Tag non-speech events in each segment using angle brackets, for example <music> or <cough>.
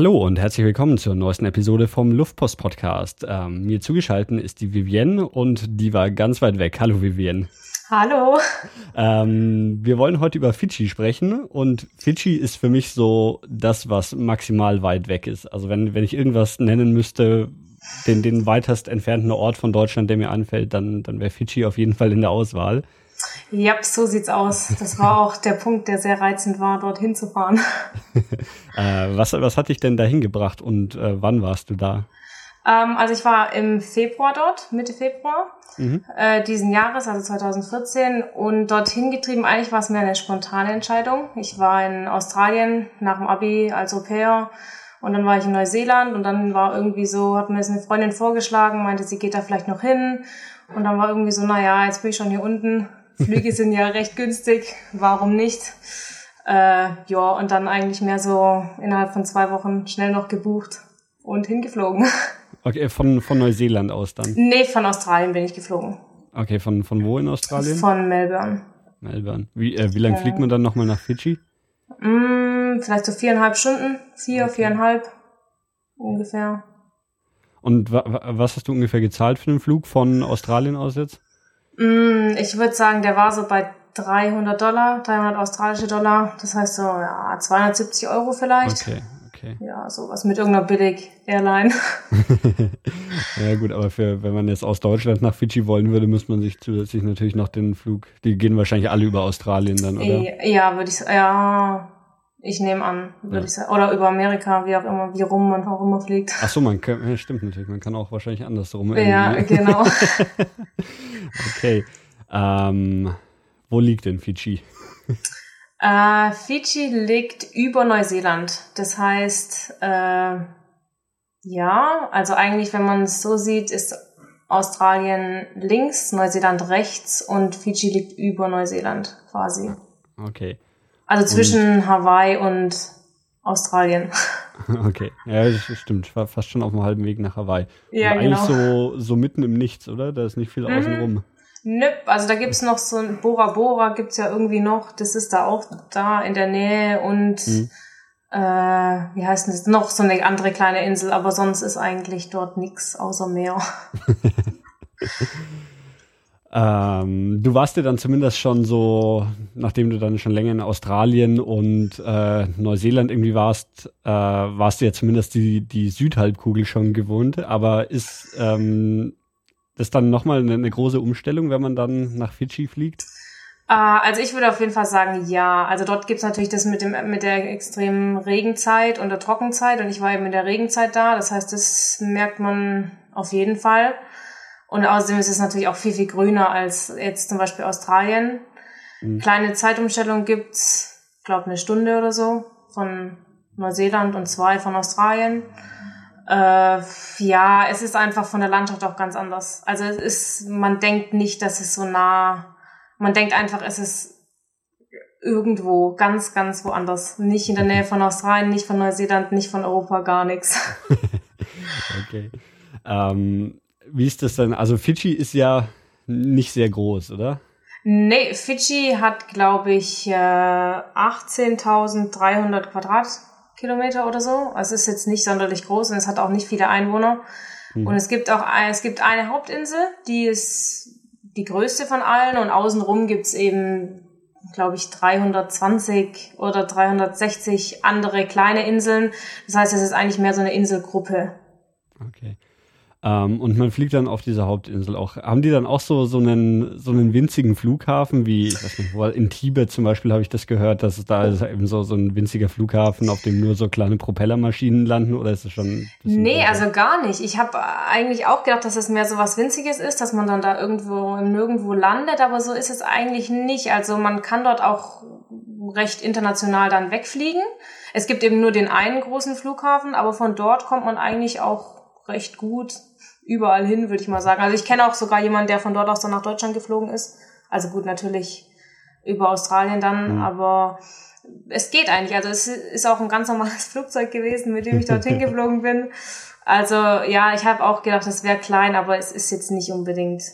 Hallo und herzlich willkommen zur neuesten Episode vom Luftpost Podcast. Ähm, mir zugeschaltet ist die Vivienne und die war ganz weit weg. Hallo Vivienne. Hallo. Ähm, wir wollen heute über Fidschi sprechen und Fidschi ist für mich so das, was maximal weit weg ist. Also wenn, wenn ich irgendwas nennen müsste, den, den weitest entfernten Ort von Deutschland, der mir anfällt, dann, dann wäre Fidschi auf jeden Fall in der Auswahl. Ja, so sieht's aus. Das war auch der Punkt, der sehr reizend war, dorthin zu fahren. <laughs> äh, was, was hat dich denn dahin gebracht und äh, wann warst du da? Ähm, also ich war im Februar dort, Mitte Februar mhm. äh, diesen Jahres, also 2014, und dorthin getrieben. Eigentlich war es mir eine spontane Entscheidung. Ich war in Australien nach dem Abi als Au pair und dann war ich in Neuseeland und dann war irgendwie so, hat mir das eine Freundin vorgeschlagen, meinte, sie geht da vielleicht noch hin. Und dann war irgendwie so, naja, jetzt bin ich schon hier unten. Flüge sind ja recht günstig, warum nicht? Äh, ja, und dann eigentlich mehr so innerhalb von zwei Wochen schnell noch gebucht und hingeflogen. <laughs> Okay, von, von Neuseeland aus dann? Nee, von Australien bin ich geflogen. Okay, von, von wo in Australien? Von Melbourne. Melbourne. Wie, äh, wie lange ja. fliegt man dann nochmal nach Fidschi? Mm, vielleicht so viereinhalb Stunden. Vier, okay. viereinhalb ungefähr. Und wa was hast du ungefähr gezahlt für den Flug von Australien aus jetzt? Mm, ich würde sagen, der war so bei 300 Dollar, 300 australische Dollar. Das heißt so, ja, 270 Euro vielleicht. Okay, okay. Ja, sowas mit irgendeiner Billig-Airline. <laughs> <laughs> ja gut, aber für, wenn man jetzt aus Deutschland nach Fidschi wollen würde, müsste man sich zusätzlich natürlich noch den Flug, die gehen wahrscheinlich alle über Australien dann, oder? Ja, würde ich sagen, ja, ich nehme an, würde ja. ich sagen. Oder über Amerika, wie auch immer, wie rum man auch immer fliegt. Ach so, man kann, ja, stimmt natürlich, man kann auch wahrscheinlich andersrum. Ja, <laughs> genau. <laughs> okay. Ähm, wo liegt denn Fidschi? <laughs> Äh, Fidschi liegt über Neuseeland. Das heißt, äh, ja, also eigentlich, wenn man es so sieht, ist Australien links, Neuseeland rechts und Fidschi liegt über Neuseeland quasi. Okay. Also zwischen und Hawaii und Australien. <laughs> Okay, ja, das stimmt. Ich war fast schon auf dem halben Weg nach Hawaii. Ja, genau. Eigentlich so, so mitten im Nichts, oder? Da ist nicht viel mhm. außenrum. Nöp, also da gibt's noch so ein Bora Bora gibt's ja irgendwie noch, das ist da auch da in der Nähe und mhm. äh, wie heißt das, noch so eine andere kleine Insel, aber sonst ist eigentlich dort nix außer Meer. <laughs> <laughs> ähm, du warst ja dann zumindest schon so, nachdem du dann schon länger in Australien und äh, Neuseeland irgendwie warst, äh, warst du ja zumindest die, die Südhalbkugel schon gewohnt, aber ist ähm, das dann nochmal eine, eine große Umstellung, wenn man dann nach Fidschi fliegt? Äh, also ich würde auf jeden Fall sagen, ja. Also dort gibt's natürlich das mit, dem, mit der extremen Regenzeit und der Trockenzeit und ich war eben in der Regenzeit da. Das heißt, das merkt man auf jeden Fall. Und außerdem ist es natürlich auch viel, viel grüner als jetzt zum Beispiel Australien. Mhm. Kleine Zeitumstellung gibt's, glaube eine Stunde oder so von Neuseeland und zwei von Australien. Äh, ja, es ist einfach von der Landschaft auch ganz anders. Also es ist, man denkt nicht, dass es so nah, man denkt einfach, es ist irgendwo ganz, ganz woanders. Nicht in der Nähe von Australien, nicht von Neuseeland, nicht von Europa, gar nichts. <laughs> okay. Ähm, wie ist das denn? Also Fidschi ist ja nicht sehr groß, oder? Nee, Fidschi hat, glaube ich, 18.300 Quadrat Kilometer oder so. Also es ist jetzt nicht sonderlich groß und es hat auch nicht viele Einwohner. Mhm. Und es gibt auch es gibt eine Hauptinsel, die ist die größte von allen und außenrum gibt's eben, glaube ich, 320 oder 360 andere kleine Inseln. Das heißt, es ist eigentlich mehr so eine Inselgruppe. Okay. Ähm, und man fliegt dann auf dieser Hauptinsel auch. Haben die dann auch so, so, einen, so einen winzigen Flughafen, wie, ich weiß nicht, wo, in Tibet zum Beispiel habe ich das gehört, dass es da ist eben so, so ein winziger Flughafen, auf dem nur so kleine Propellermaschinen landen, oder ist es schon? Nee, größer? also gar nicht. Ich habe eigentlich auch gedacht, dass es mehr so was Winziges ist, dass man dann da irgendwo Nirgendwo landet, aber so ist es eigentlich nicht. Also man kann dort auch recht international dann wegfliegen. Es gibt eben nur den einen großen Flughafen, aber von dort kommt man eigentlich auch recht gut überall hin, würde ich mal sagen. Also ich kenne auch sogar jemanden, der von dort aus dann nach Deutschland geflogen ist. Also gut, natürlich über Australien dann, mhm. aber es geht eigentlich. Also es ist auch ein ganz normales <laughs> Flugzeug gewesen, mit dem ich dorthin <laughs> geflogen bin. Also ja, ich habe auch gedacht, es wäre klein, aber es ist jetzt nicht unbedingt.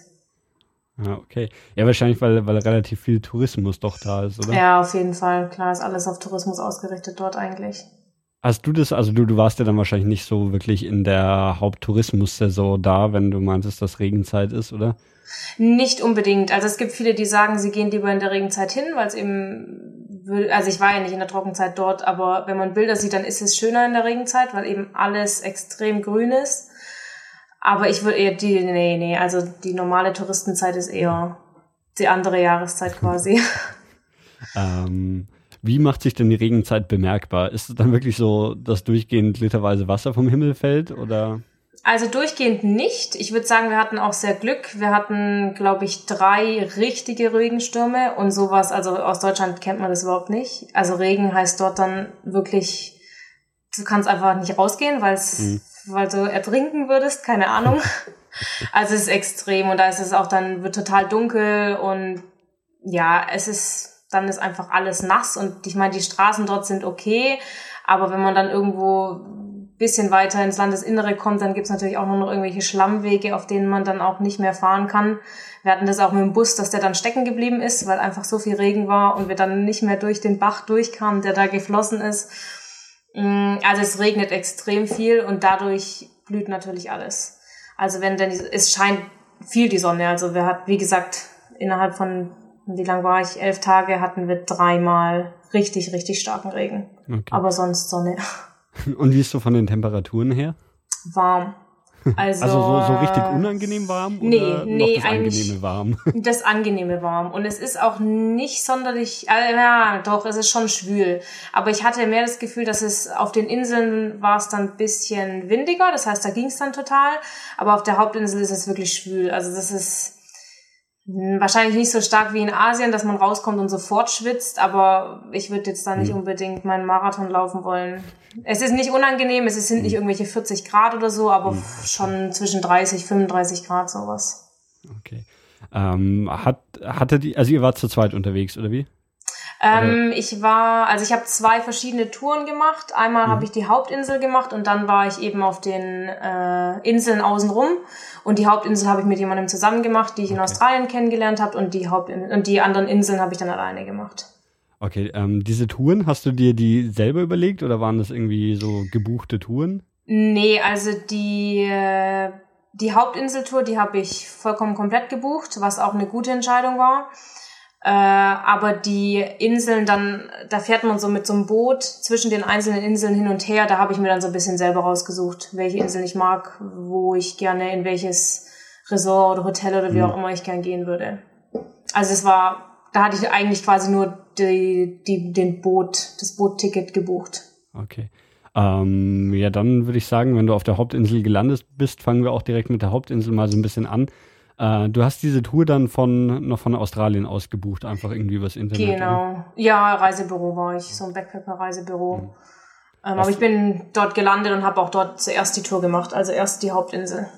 Ja, okay. Ja, wahrscheinlich, weil, weil relativ viel Tourismus doch da ist, oder? Ja, auf jeden Fall. Klar ist alles auf Tourismus ausgerichtet dort eigentlich. Hast du das, also du, du warst ja dann wahrscheinlich nicht so wirklich in der Haupttourismus-Saison da, wenn du meintest, dass Regenzeit ist, oder? Nicht unbedingt. Also es gibt viele, die sagen, sie gehen lieber in der Regenzeit hin, weil es eben, also ich war ja nicht in der Trockenzeit dort, aber wenn man Bilder sieht, dann ist es schöner in der Regenzeit, weil eben alles extrem grün ist. Aber ich würde eher die, nee, nee, also die normale Touristenzeit ist eher die andere Jahreszeit quasi. <laughs> ähm, wie macht sich denn die Regenzeit bemerkbar? Ist es dann wirklich so, dass durchgehend literweise Wasser vom Himmel fällt oder? Also durchgehend nicht. Ich würde sagen, wir hatten auch sehr Glück. Wir hatten, glaube ich, drei richtige Regenstürme und sowas. Also aus Deutschland kennt man das überhaupt nicht. Also Regen heißt dort dann wirklich, du kannst einfach nicht rausgehen, weil es, mhm. weil du ertrinken würdest, keine Ahnung. <laughs> also es ist extrem und da ist es auch dann, wird total dunkel und ja, es ist, dann ist einfach alles nass und ich meine, die Straßen dort sind okay, aber wenn man dann irgendwo bisschen weiter ins Landesinnere kommt, dann gibt's natürlich auch nur noch irgendwelche Schlammwege, auf denen man dann auch nicht mehr fahren kann. Wir hatten das auch mit dem Bus, dass der dann stecken geblieben ist, weil einfach so viel Regen war und wir dann nicht mehr durch den Bach durchkamen, der da geflossen ist. Mm, also es regnet extrem viel und dadurch blüht natürlich alles. Also wenn denn es scheint viel die Sonne. Also wir hatten, wie gesagt, innerhalb von wie lang war ich? Elf Tage hatten wir dreimal richtig, richtig starken Regen. Okay. Aber sonst Sonne. <laughs> Und wie ist so von den Temperaturen her? Warm. Also, <laughs> also so, so richtig unangenehm warm? Nee, oder nee, das angenehme warm. <laughs> Das angenehme warm. Und es ist auch nicht sonderlich, äh, ja, doch, es ist schon schwül. Aber ich hatte mehr das Gefühl, dass es auf den Inseln war es dann ein bisschen windiger, das heißt, da ging es dann total. Aber auf der Hauptinsel ist es wirklich schwül. Also das ist wahrscheinlich nicht so stark wie in Asien, dass man rauskommt und sofort schwitzt, aber ich würde jetzt da nicht hm. unbedingt meinen Marathon laufen wollen. Es ist nicht unangenehm, es sind nicht hm. irgendwelche 40 Grad oder so, aber hm. schon zwischen 30, 35 Grad sowas. Okay. Ähm, hat, hatte die, also ihr wart zu zweit unterwegs, oder wie? Ähm, ich war, also ich habe zwei verschiedene Touren gemacht. Einmal mhm. habe ich die Hauptinsel gemacht und dann war ich eben auf den äh, Inseln außenrum. Und die Hauptinsel habe ich mit jemandem zusammen gemacht, die ich okay. in Australien kennengelernt habe und die Haupt und die anderen Inseln habe ich dann alleine gemacht. Okay, ähm, diese Touren, hast du dir die selber überlegt oder waren das irgendwie so gebuchte Touren? Nee, also die, äh, die Hauptinseltour, die habe ich vollkommen komplett gebucht, was auch eine gute Entscheidung war. Äh, aber die Inseln dann, da fährt man so mit so einem Boot zwischen den einzelnen Inseln hin und her. Da habe ich mir dann so ein bisschen selber rausgesucht, welche Inseln ich mag, wo ich gerne in welches Resort oder Hotel oder wie mhm. auch immer ich gern gehen würde. Also es war, da hatte ich eigentlich quasi nur die, die, den Boot, das Bootticket gebucht. Okay. Ähm, ja, dann würde ich sagen, wenn du auf der Hauptinsel gelandet bist, fangen wir auch direkt mit der Hauptinsel mal so ein bisschen an. Äh, du hast diese Tour dann von noch von Australien aus gebucht, einfach irgendwie übers Internet. Genau. Oder? Ja, Reisebüro war ich, so ein Backpacker-Reisebüro. Mhm. Ähm, aber ich bin dort gelandet und habe auch dort zuerst die Tour gemacht, also erst die Hauptinsel.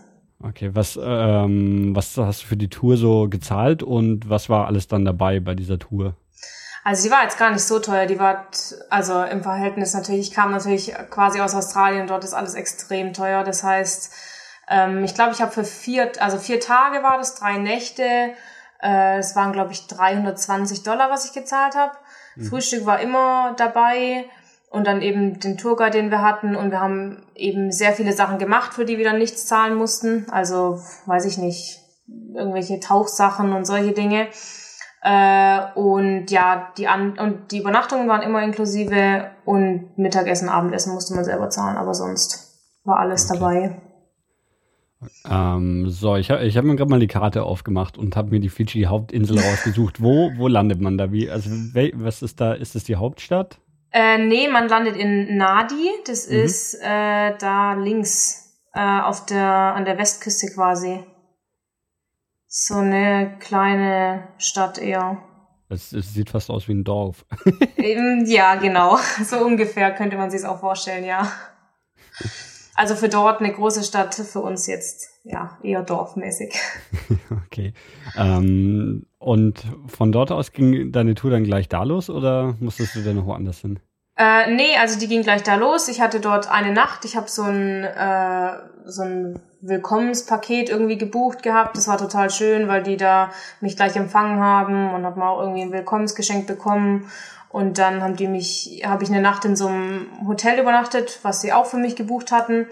Okay, was, ähm, was hast du für die Tour so gezahlt und was war alles dann dabei bei dieser Tour? Also die war jetzt gar nicht so teuer, die war, also im Verhältnis natürlich, ich kam natürlich quasi aus Australien, dort ist alles extrem teuer, das heißt, ähm, ich glaube, ich habe für vier, also vier Tage war das, drei Nächte. Äh, es waren, glaube ich, 320 Dollar, was ich gezahlt habe. Mhm. Frühstück war immer dabei und dann eben den Tourguide, den wir hatten. Und wir haben eben sehr viele Sachen gemacht, für die wir dann nichts zahlen mussten. Also, weiß ich nicht, irgendwelche Tauchsachen und solche Dinge. Äh, und ja, die An und die Übernachtungen waren immer inklusive und Mittagessen, Abendessen musste man selber zahlen, aber sonst war alles okay. dabei. Ähm, so, ich habe ich hab mir gerade mal die Karte aufgemacht und habe mir die Fiji-Hauptinsel <laughs> rausgesucht. Wo, wo landet man da? Wie, also, was ist da? Ist das die Hauptstadt? Äh, nee, man landet in Nadi. Das mhm. ist äh, da links äh, auf der, an der Westküste quasi. So eine kleine Stadt eher. Es, es sieht fast aus wie ein Dorf. ja, <laughs> genau. So ungefähr könnte man sich es auch vorstellen, ja. <laughs> Also für dort eine große Stadt, für uns jetzt ja eher dorfmäßig. <laughs> okay. Ähm, und von dort aus ging deine Tour dann gleich da los oder musstest du dann noch woanders hin? Äh, nee, also die ging gleich da los. Ich hatte dort eine Nacht. Ich habe so ein äh, so ein Willkommenspaket irgendwie gebucht gehabt. Das war total schön, weil die da mich gleich empfangen haben und hab mal auch irgendwie ein Willkommensgeschenk bekommen. Und dann haben die mich, habe ich eine Nacht in so einem Hotel übernachtet, was sie auch für mich gebucht hatten.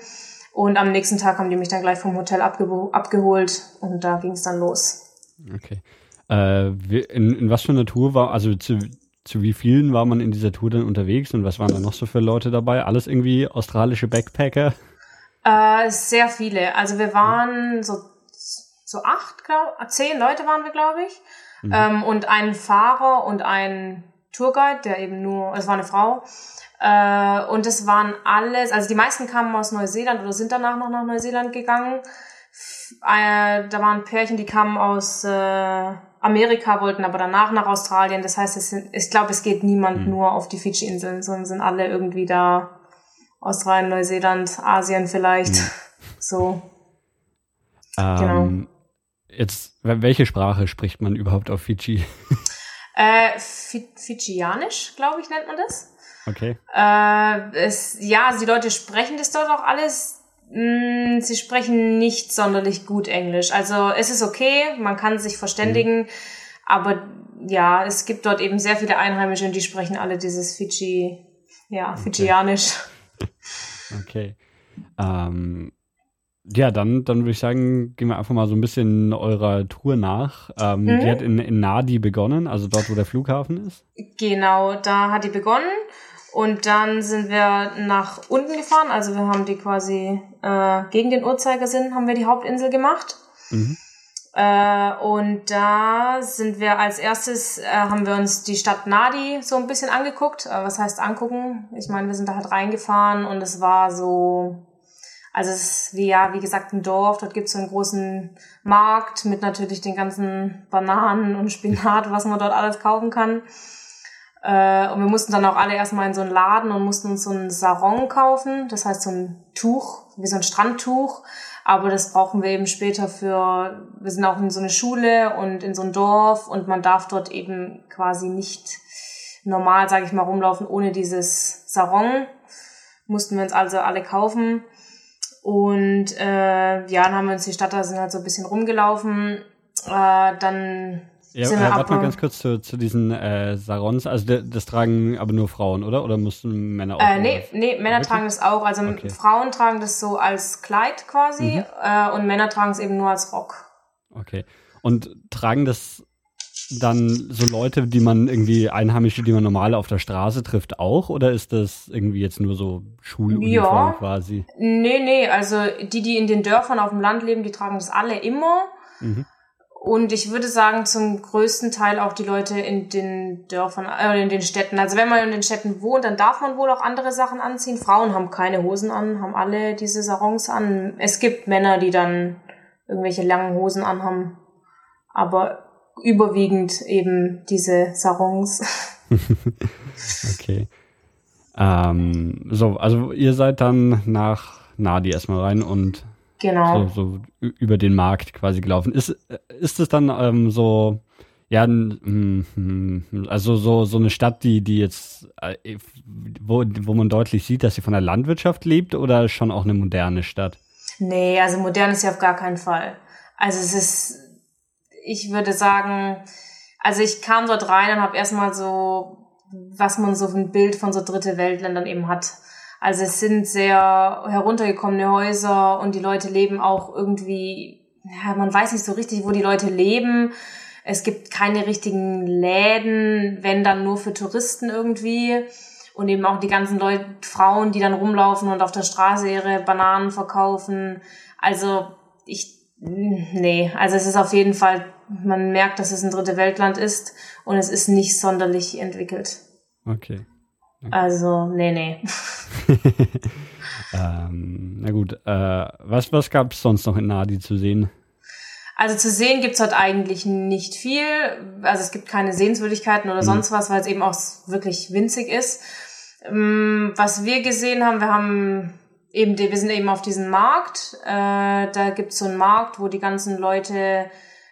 Und am nächsten Tag haben die mich dann gleich vom Hotel abge abgeholt und da ging es dann los. Okay. Äh, in, in was für einer Tour war, also zu, zu wie vielen war man in dieser Tour dann unterwegs und was waren da noch so für Leute dabei? Alles irgendwie australische Backpacker? Äh, sehr viele. Also wir waren so, so acht, glaub, zehn Leute waren wir, glaube ich. Mhm. Ähm, und ein Fahrer und ein Tourguide, der eben nur, es war eine Frau. Äh, und es waren alles, also die meisten kamen aus Neuseeland oder sind danach noch nach Neuseeland gegangen. Äh, da waren Pärchen, die kamen aus äh, Amerika, wollten aber danach nach Australien. Das heißt, es sind, ich glaube, es geht niemand mhm. nur auf die Fidschi-Inseln, sondern sind alle irgendwie da. Australien, Neuseeland, Asien vielleicht. Mhm. <laughs> So. Ähm, genau. Jetzt, welche Sprache spricht man überhaupt auf Fidschi? Äh, Fidschianisch, glaube ich, nennt man das. Okay. Äh, es, ja, die Leute sprechen das dort auch alles. Mh, mm, sie sprechen nicht sonderlich gut Englisch. Also es ist okay, man kann sich verständigen, mhm. aber ja, es gibt dort eben sehr viele Einheimische und die sprechen alle dieses Fidschi, ja, okay. Fidschianisch. Okay. Ähm, ja, dann, dann würde ich sagen, gehen wir einfach mal so ein bisschen eurer Tour nach. Ähm, mhm. Die hat in, in Nadi begonnen, also dort, wo der Flughafen ist. Genau, da hat die begonnen. Und dann sind wir nach unten gefahren. Also wir haben die quasi äh, gegen den Uhrzeigersinn haben wir die Hauptinsel gemacht. Mhm. Äh, und da sind wir als erstes, äh, haben wir uns die Stadt Nadi so ein bisschen angeguckt. Äh, was heißt angucken? Ich meine, wir sind da halt reingefahren und es war so also es ist wie ja, wie gesagt, ein Dorf. Dort gibt es so einen großen Markt mit natürlich den ganzen Bananen und Spinat, was man dort alles kaufen kann. Äh, und wir mussten dann auch alle erstmal in so einen Laden und mussten uns so einen Sarong kaufen. Das heißt so ein Tuch, wie so ein Strandtuch. Aber das brauchen wir eben später für, wir sind auch in so eine Schule und in so ein Dorf und man darf dort eben quasi nicht normal, sage ich mal, rumlaufen ohne dieses Sarong. Mussten wir uns also alle kaufen. Und äh, ja, dann haben wir uns die Stadt da sind halt so ein bisschen rumgelaufen. Äh, dann ja, äh, warte mal ganz kurz zu, zu diesen äh, Sarons. Also das tragen aber nur Frauen, oder? Oder mussten Männer auch? Äh, nee, nee, Männer Wirklich? tragen das auch. Also okay. Frauen tragen das so als Kleid quasi mhm. äh, und Männer tragen es eben nur als Rock. Okay. Und tragen das dann so Leute, die man irgendwie Einheimische, die man normal auf der Straße trifft, auch? Oder ist das irgendwie jetzt nur so Schuluniform ja. quasi? Nee, nee, also die, die in den Dörfern auf dem Land leben, die tragen das alle immer. Mhm. Und ich würde sagen, zum größten Teil auch die Leute in den Dörfern, äh, in den Städten. Also wenn man in den Städten wohnt, dann darf man wohl auch andere Sachen anziehen. Frauen haben keine Hosen an, haben alle diese Sarons an. Es gibt Männer, die dann irgendwelche langen Hosen anhaben. Aber überwiegend eben diese Sarons. <laughs> okay. Ähm, so, also ihr seid dann nach Nadi erstmal rein und genau. so, so über den Markt quasi gelaufen. Ist, ist es dann ähm, so, ja, hm, hm, also so, so eine Stadt, die, die jetzt, äh, wo, wo man deutlich sieht, dass sie von der Landwirtschaft lebt oder schon auch eine moderne Stadt? Nee, also modern ist sie auf gar keinen Fall. Also es ist ich würde sagen, also ich kam dort rein und habe erstmal so, was man so ein Bild von so dritte Weltländern eben hat. Also es sind sehr heruntergekommene Häuser und die Leute leben auch irgendwie, ja, man weiß nicht so richtig, wo die Leute leben. Es gibt keine richtigen Läden, wenn dann nur für Touristen irgendwie. Und eben auch die ganzen Leute, Frauen, die dann rumlaufen und auf der Straße ihre Bananen verkaufen. Also ich, nee, also es ist auf jeden Fall man merkt, dass es ein dritte Weltland ist und es ist nicht sonderlich entwickelt. Okay. Also, nee, nee. <laughs> ähm, na gut, äh, was, was gab es sonst noch in Nadi zu sehen? Also zu sehen gibt's dort eigentlich nicht viel. Also es gibt keine Sehenswürdigkeiten oder mhm. sonst was, weil es eben auch wirklich winzig ist. Ähm, was wir gesehen haben, wir haben eben, wir sind eben auf diesem Markt. Äh, da gibt's so einen Markt, wo die ganzen Leute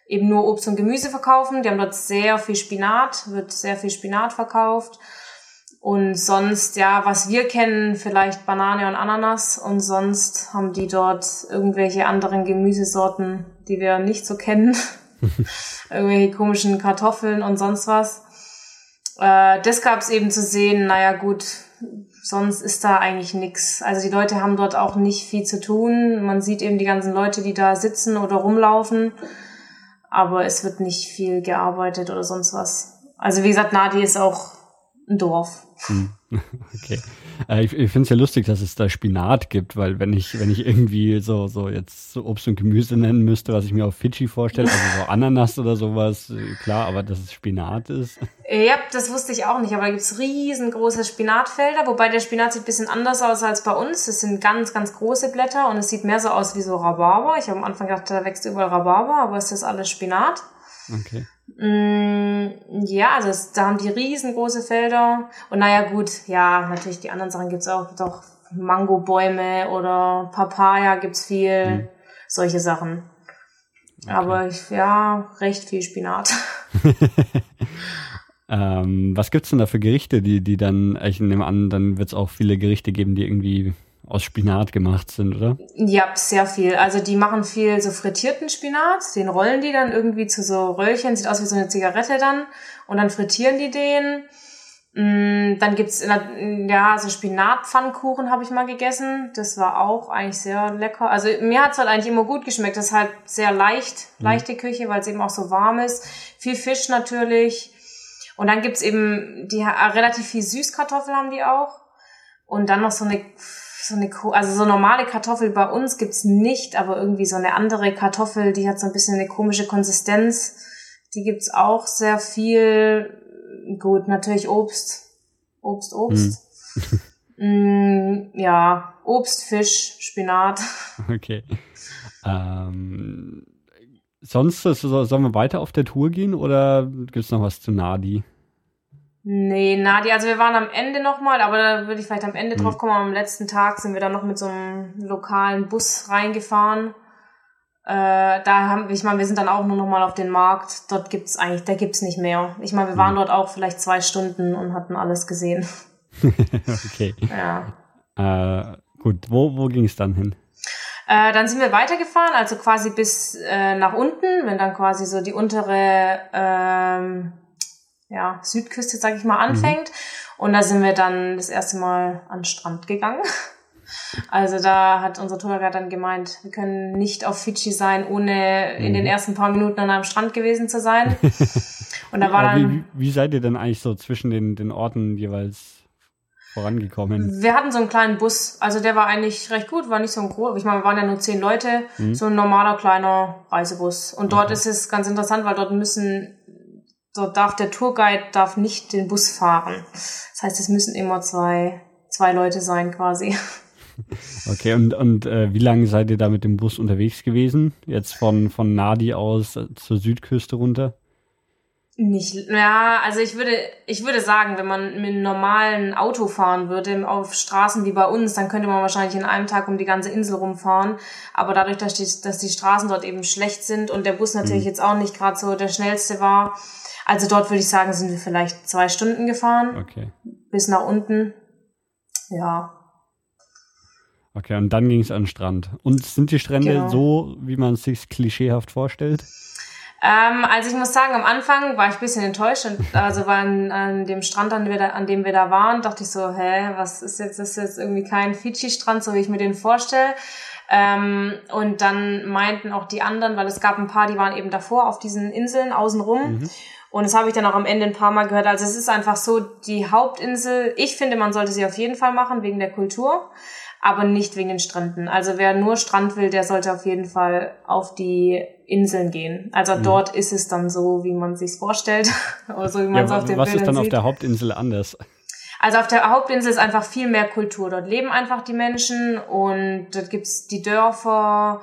eben nur Obst und Gemüse verkaufen. Die haben dort sehr viel Spinat, wird sehr viel Spinat verkauft. Und sonst, ja, was wir kennen, vielleicht Banane und Ananas. Und sonst haben die dort irgendwelche anderen Gemüsesorten, die wir nicht so kennen. <laughs> irgendwelche komischen Kartoffeln und sonst was. Äh, das gab es eben zu sehen, naja gut, sonst ist da eigentlich nix. Also die Leute haben dort auch nicht viel zu tun. Man sieht eben die ganzen Leute, die da sitzen oder rumlaufen, aber es wird nicht viel gearbeitet oder sonst was. Also wie gesagt, Nadi ist auch ein Dorf. Hm. <laughs> Okay. Äh, ich ich finde es ja lustig, dass es da Spinat gibt, weil wenn ich, wenn ich irgendwie so, so jetzt so Obst und Gemüse nennen müsste, was ich mir auf Fidschi vorstelle, also so Ananas oder sowas, äh, klar, aber dass es Spinat ist. <laughs> Ja, das wusste ich auch nicht, aber da gibt's riesengroße Spinatfelder, wobei der Spinat sieht ein bisschen anders aus als bei uns. Es sind ganz, ganz große Blätter und es sieht mehr so aus wie so Rhabarber. Ich habe am Anfang gedacht, da wächst überall Rhabarber, aber es ist alles Spinat. Okay. Mm, ja, also es, da haben die riesengroße Felder. Und naja, gut, ja, natürlich die anderen Sachen gibt's auch. Doch Mangobäume oder Papaya gibt's viel. Mhm. Solche Sachen. Okay. Aber ich, ja, recht viel Spinat. <laughs> ähm, was gibt's denn da für Gerichte, die, die dann, ich nehme an, dann wird's auch viele Gerichte geben, die irgendwie aus Spinat gemacht sind, oder? Ja, sehr viel. Also die machen viel so frittierten Spinat, den rollen die dann irgendwie zu so Röllchen, sieht aus wie so eine Zigarette dann und dann frittieren die den. Mm, dann gibt's ja so Spinatpfannkuchen habe ich mal gegessen. Das war auch eigentlich sehr lecker. Also mir hat's halt eigentlich immer gut geschmeckt. Das ist halt sehr leicht, mhm. leichte Küche, weil es eben auch so warm ist. Viel Fisch natürlich. Und dann gibt's eben die relativ viel Süßkartoffeln haben die auch. Und dann noch so eine so eine, also so normale Kartoffel bei uns gibt's nicht, aber irgendwie so eine andere Kartoffel, die hat so ein bisschen eine komische Konsistenz. Die gibt's auch sehr viel. Gut, natürlich Obst. Obst, Obst. Hm. mm, ja, Obst, Fisch, Spinat. <laughs> Okay. Ähm, sonst, sollen wir weiter auf der Tour gehen oder gibt's noch was zu Nadi? Nee, Nadia, also wir waren am Ende nochmal, aber da würde ich vielleicht am Ende mhm. drauf kommen. Am letzten Tag sind wir dann noch mit so einem lokalen Bus reingefahren. Äh, da haben, ich meine, wir sind dann auch nur nochmal auf den Markt. Dort gibt's eigentlich, da gibt's nicht mehr. Ich meine, wir waren mhm. dort auch vielleicht zwei Stunden und hatten alles gesehen. <laughs> okay. Ja. Äh, gut, wo, wo ging es dann hin? Äh, dann sind wir weitergefahren, also quasi bis äh, nach unten, wenn dann quasi so die untere ähm, ja, Südküste, sag ich mal, anfängt. Mhm. Und da sind wir dann das erste Mal an den Strand gegangen. <laughs> Also da hat unser Tourguide dann gemeint, wir können nicht auf Fidschi sein, ohne in den mhm. ersten paar Minuten an einem Strand gewesen zu sein. <laughs> Und da war dann. Wie, wie seid ihr denn eigentlich so zwischen den, den Orten jeweils vorangekommen? Wir hatten so einen kleinen Bus, also der war eigentlich recht gut, war nicht so ein groß, ich meine, wir waren ja nur zehn Leute, mhm. so ein normaler kleiner Reisebus. Und dort okay. ist es ganz interessant, weil dort müssen dort darf der Tourguide darf nicht den Bus fahren. Das heißt, es müssen immer zwei, zwei Leute sein quasi. <laughs> Okay, und, und äh, wie lange seid ihr da mit dem Bus unterwegs gewesen? Jetzt von, von Nadi aus äh, zur Südküste runter? Nicht, ja, also ich würde, ich würde sagen, wenn man mit einem normalen Auto fahren würde, auf Straßen wie bei uns, dann könnte man wahrscheinlich in einem Tag um die ganze Insel rumfahren. Aber dadurch, dass die, dass die Straßen dort eben schlecht sind und der Bus natürlich mhm. jetzt auch nicht gerade so der schnellste war, also dort würde ich sagen, sind wir vielleicht zwei Stunden gefahren. Okay. Bis nach unten. Ja. Okay, und dann ging es an den Strand. Und sind die Strände genau. so, wie man es sich klischeehaft vorstellt? Ähm, also ich muss sagen, am Anfang war ich ein bisschen enttäuscht. Und also war an, an dem Strand, an, wir da, an dem wir da waren, dachte ich so, hä, was ist jetzt, das ist jetzt irgendwie kein Fidschi-Strand, so wie ich mir den vorstelle. Ähm, und dann meinten auch die anderen, weil es gab ein paar, die waren eben davor auf diesen Inseln außenrum. Mhm. Und das habe ich dann auch am Ende ein paar Mal gehört. Also es ist einfach so, die Hauptinsel, ich finde, man sollte sie auf jeden Fall machen, wegen der Kultur, aber nicht wegen den Stränden. Also wer nur Strand will, der sollte auf jeden Fall auf die Inseln gehen. Also mhm. dort ist es dann so, wie man sich's vorstellt. <laughs> oder so, wie man es ja, auf den Was Bildern ist dann sieht. auf der Hauptinsel anders? Also auf der Hauptinsel ist einfach viel mehr Kultur. Dort leben einfach die Menschen und dort gibt's die Dörfer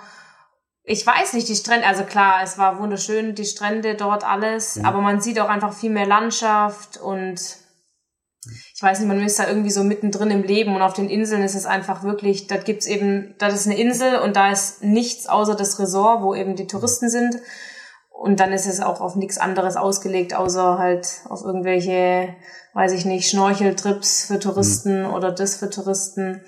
ich weiß nicht, die Strände, also klar, es war wunderschön, die Strände dort alles, mhm. aber man sieht auch einfach viel mehr Landschaft und ich weiß nicht, man ist da irgendwie so mittendrin im Leben und auf den Inseln ist es einfach wirklich, da gibt's eben, das ist eine Insel und da ist nichts außer das Resort, wo eben die Touristen sind und dann ist es auch auf nichts anderes ausgelegt, außer halt auf irgendwelche, weiß ich nicht, Schnorcheltrips für Touristen mhm. oder das für Touristen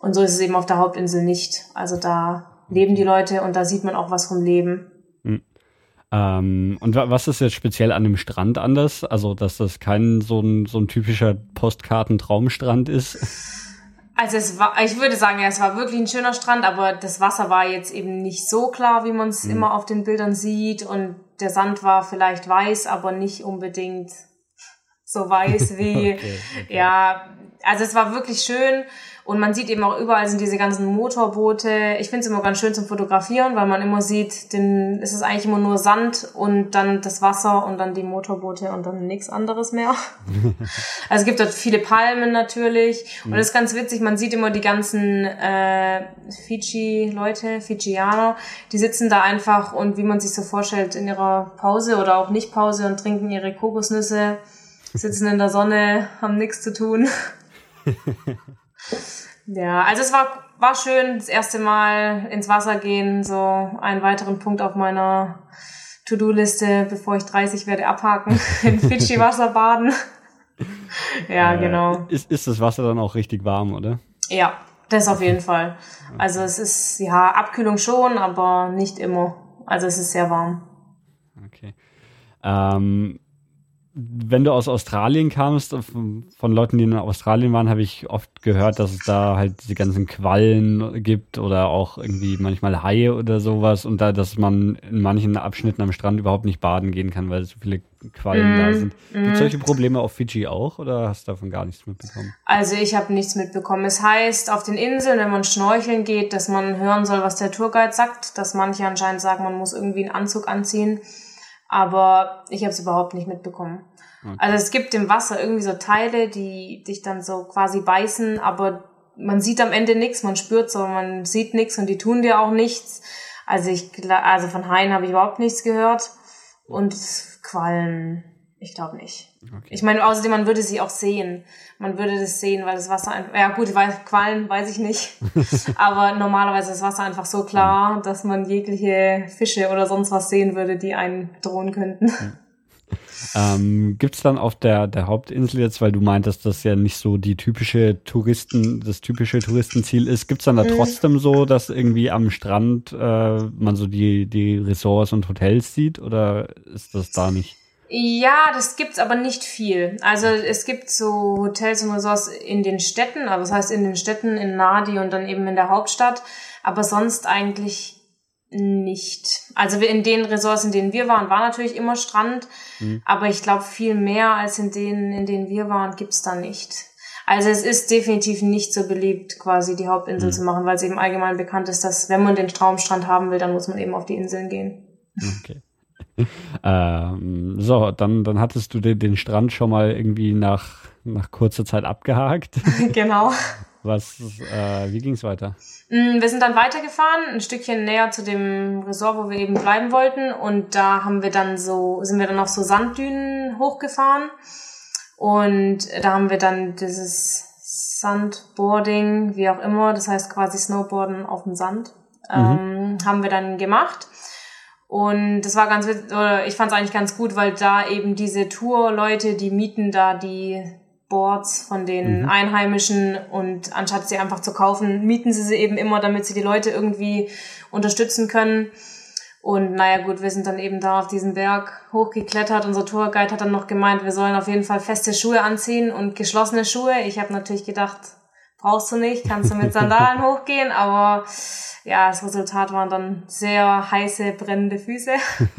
und so ist es eben auf der Hauptinsel nicht. Also da leben die Leute und da sieht man auch was vom Leben. Hm. Ähm, und was ist jetzt speziell an dem Strand anders? Also, dass das kein so ein, so ein typischer Postkartentraumstrand ist? Also es war, ich würde sagen, ja, es war wirklich ein schöner Strand, aber das Wasser war jetzt eben nicht so klar, wie man es mhm. immer auf den Bildern sieht. Und der Sand war vielleicht weiß, aber nicht unbedingt so weiß <laughs> wie, okay, okay. ja, also es war wirklich schön. Und man sieht eben auch überall sind diese ganzen Motorboote. Ich finde es immer ganz schön zum Fotografieren, weil man immer sieht, den, es ist eigentlich immer nur Sand und dann das Wasser und dann die Motorboote und dann nichts anderes mehr. <laughs> also es gibt dort viele Palmen natürlich. Und das ist ganz witzig, man sieht immer die ganzen äh, Fiji-Leute, Fijianer, die sitzen da einfach und wie man sich so vorstellt, in ihrer Pause oder auch nicht Pause und trinken ihre Kokosnüsse, sitzen in der Sonne, haben nichts zu tun. <laughs> Ja, also es war, war schön, das erste Mal ins Wasser gehen, so einen weiteren Punkt auf meiner To-Do-Liste, bevor ich 30 werde, abhaken, <laughs> in Fidschi-Wasser baden. <laughs> ja, äh, genau. Ist, ist das Wasser dann auch richtig warm, oder? Ja, das auf jeden Fall. Also es ist, ja, Abkühlung schon, aber nicht immer. Also es ist sehr warm. Okay. Ähm, wenn du aus Australien kamst, von Leuten, die in Australien waren, habe ich oft gehört, dass es da halt diese ganzen Quallen gibt oder auch irgendwie manchmal Haie oder sowas und da, dass man in manchen Abschnitten am Strand überhaupt nicht baden gehen kann, weil so viele Quallen mm, da sind. Gibt es mm. solche Probleme auf Fiji auch oder hast du davon gar nichts mitbekommen? Also ich habe nichts mitbekommen. Es heißt auf den Inseln, wenn man schnorcheln geht, dass man hören soll, was der Tourguide sagt, dass manche anscheinend sagen, man muss irgendwie einen Anzug anziehen aber ich habe es überhaupt nicht mitbekommen. Okay. Also es gibt im Wasser irgendwie so Teile, die dich dann so quasi beißen, aber man sieht am Ende nichts, man spürt so, man sieht nichts und die tun dir auch nichts. Also ich, also von Haien habe ich überhaupt nichts gehört und Quallen, ich glaube nicht. Okay. Ich meine, außerdem, man würde sie auch sehen. Man würde das sehen, weil das Wasser einfach, ja gut, weil Quallen weiß ich nicht. <laughs> Aber normalerweise ist das Wasser einfach so klar, dass man jegliche Fische oder sonst was sehen würde, die einen drohen könnten. Ähm, Gibt es dann auf der, der Hauptinsel jetzt, weil du meintest, dass ja nicht so die typische Touristen, das typische Touristenziel ist, gibt es dann da mhm. trotzdem so, dass irgendwie am Strand äh, man so die, die Resorts und Hotels sieht oder ist das da nicht? Ja, das gibt's aber nicht viel. Also es gibt so Hotels und Resorts in den Städten, aber das heißt in den Städten in Nadi und dann eben in der Hauptstadt, aber sonst eigentlich nicht. Also in den Resorts, in denen wir waren, war natürlich immer Strand, mhm. aber ich glaube viel mehr als in denen, in denen wir waren, gibt's da nicht. Also es ist definitiv nicht so beliebt, quasi die Hauptinsel mhm. zu machen, weil es eben allgemein bekannt ist, dass wenn man den Traumstrand haben will, dann muss man eben auf die Inseln gehen. Okay. <laughs> ähm, so, dann, dann hattest du den, den Strand schon mal irgendwie nach, nach kurzer Zeit abgehakt. <laughs> genau. Was, äh, wie ging es weiter? Mm, wir sind dann weitergefahren, ein Stückchen näher zu dem Resort, wo wir eben bleiben wollten. Und da haben wir dann so, sind wir dann auf so Sanddünen hochgefahren. Und da haben wir dann dieses Sandboarding, wie auch immer, das heißt quasi Snowboarden auf dem Sand, mhm. ähm, haben wir dann gemacht. Und das war ganz, oder ich fand es eigentlich ganz gut, weil da eben diese Tour-Leute, die mieten da die Boards von den mhm. Einheimischen und anstatt sie einfach zu kaufen, mieten sie sie eben immer, damit sie die Leute irgendwie unterstützen können. Und naja gut, wir sind dann eben da auf diesen Berg hochgeklettert. Unser Tourguide hat dann noch gemeint, wir sollen auf jeden Fall feste Schuhe anziehen und geschlossene Schuhe. Ich habe natürlich gedacht, brauchst du nicht, kannst du mit <laughs> Sandalen hochgehen, aber ja, das Resultat waren dann sehr heiße, brennende Füße. <laughs>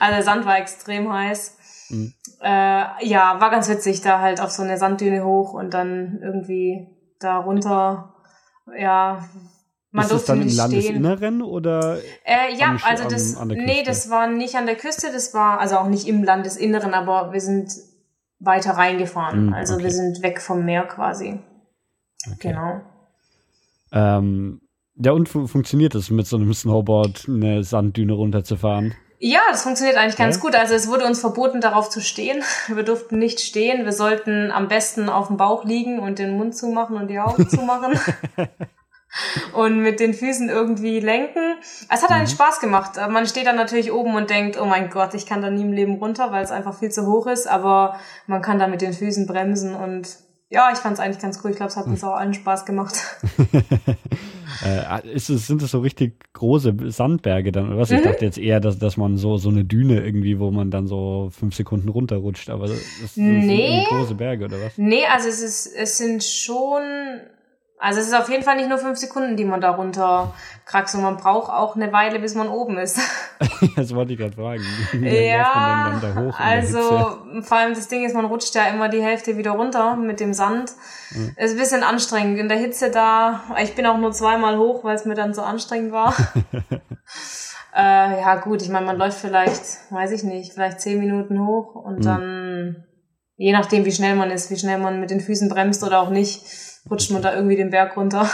also der Sand war extrem heiß. Mhm. Äh, ja, war ganz witzig, da halt auf so eine Sanddüne hoch und dann irgendwie da runter, ja, man ist durfte das dann nicht im Landesinneren oder? Äh, ja, also das, am, nee, das war nicht an der Küste, das war, also auch nicht im Landesinneren, aber wir sind weiter reingefahren. Mm, also wir sind weg vom Meer quasi. Okay. Genau. Ähm, ja, und funktioniert es mit so einem Snowboard eine Sanddüne runterzufahren? Ja, das funktioniert eigentlich ganz ja. gut. Also es wurde uns verboten, darauf zu stehen. <laughs> Wir durften nicht stehen. Wir sollten am besten auf dem Bauch liegen und den Mund zumachen und die Augen <laughs> zumachen. <laughs> und mit den Füßen irgendwie lenken. Es hat eigentlich mhm. Spaß gemacht. Man steht dann natürlich oben und denkt, oh mein Gott, ich kann da nie im Leben runter, weil es einfach viel zu hoch ist. Aber man kann da mit den Füßen bremsen und ja, ich fand es eigentlich ganz cool. Ich glaube, es hat uns auch allen Spaß gemacht. Äh, ist es, sind das so richtig große Sandberge dann oder was? Mhm. Ich dachte jetzt eher, dass, dass man so, so eine Düne irgendwie, wo man dann so fünf Sekunden runterrutscht, aber das, das nee. sind große Berge oder was? Nee, also es ist, es sind schon also es ist auf jeden Fall nicht nur fünf Sekunden, die man da runter kraxt und man braucht auch eine Weile, bis man oben ist. <laughs> <laughs> das wollte ich gerade fragen. Ja, dann da hoch also vor allem das Ding ist, man rutscht ja immer die Hälfte wieder runter mit dem Sand. Mhm. Ist ein bisschen anstrengend in der Hitze da. Ich bin auch nur zweimal hoch, weil es mir dann so anstrengend war. <laughs> äh, ja gut, ich meine, man läuft vielleicht, weiß ich nicht, vielleicht zehn Minuten hoch und mhm. dann, je nachdem wie schnell man ist, wie schnell man mit den Füßen bremst oder auch nicht, rutscht man da irgendwie den Berg runter.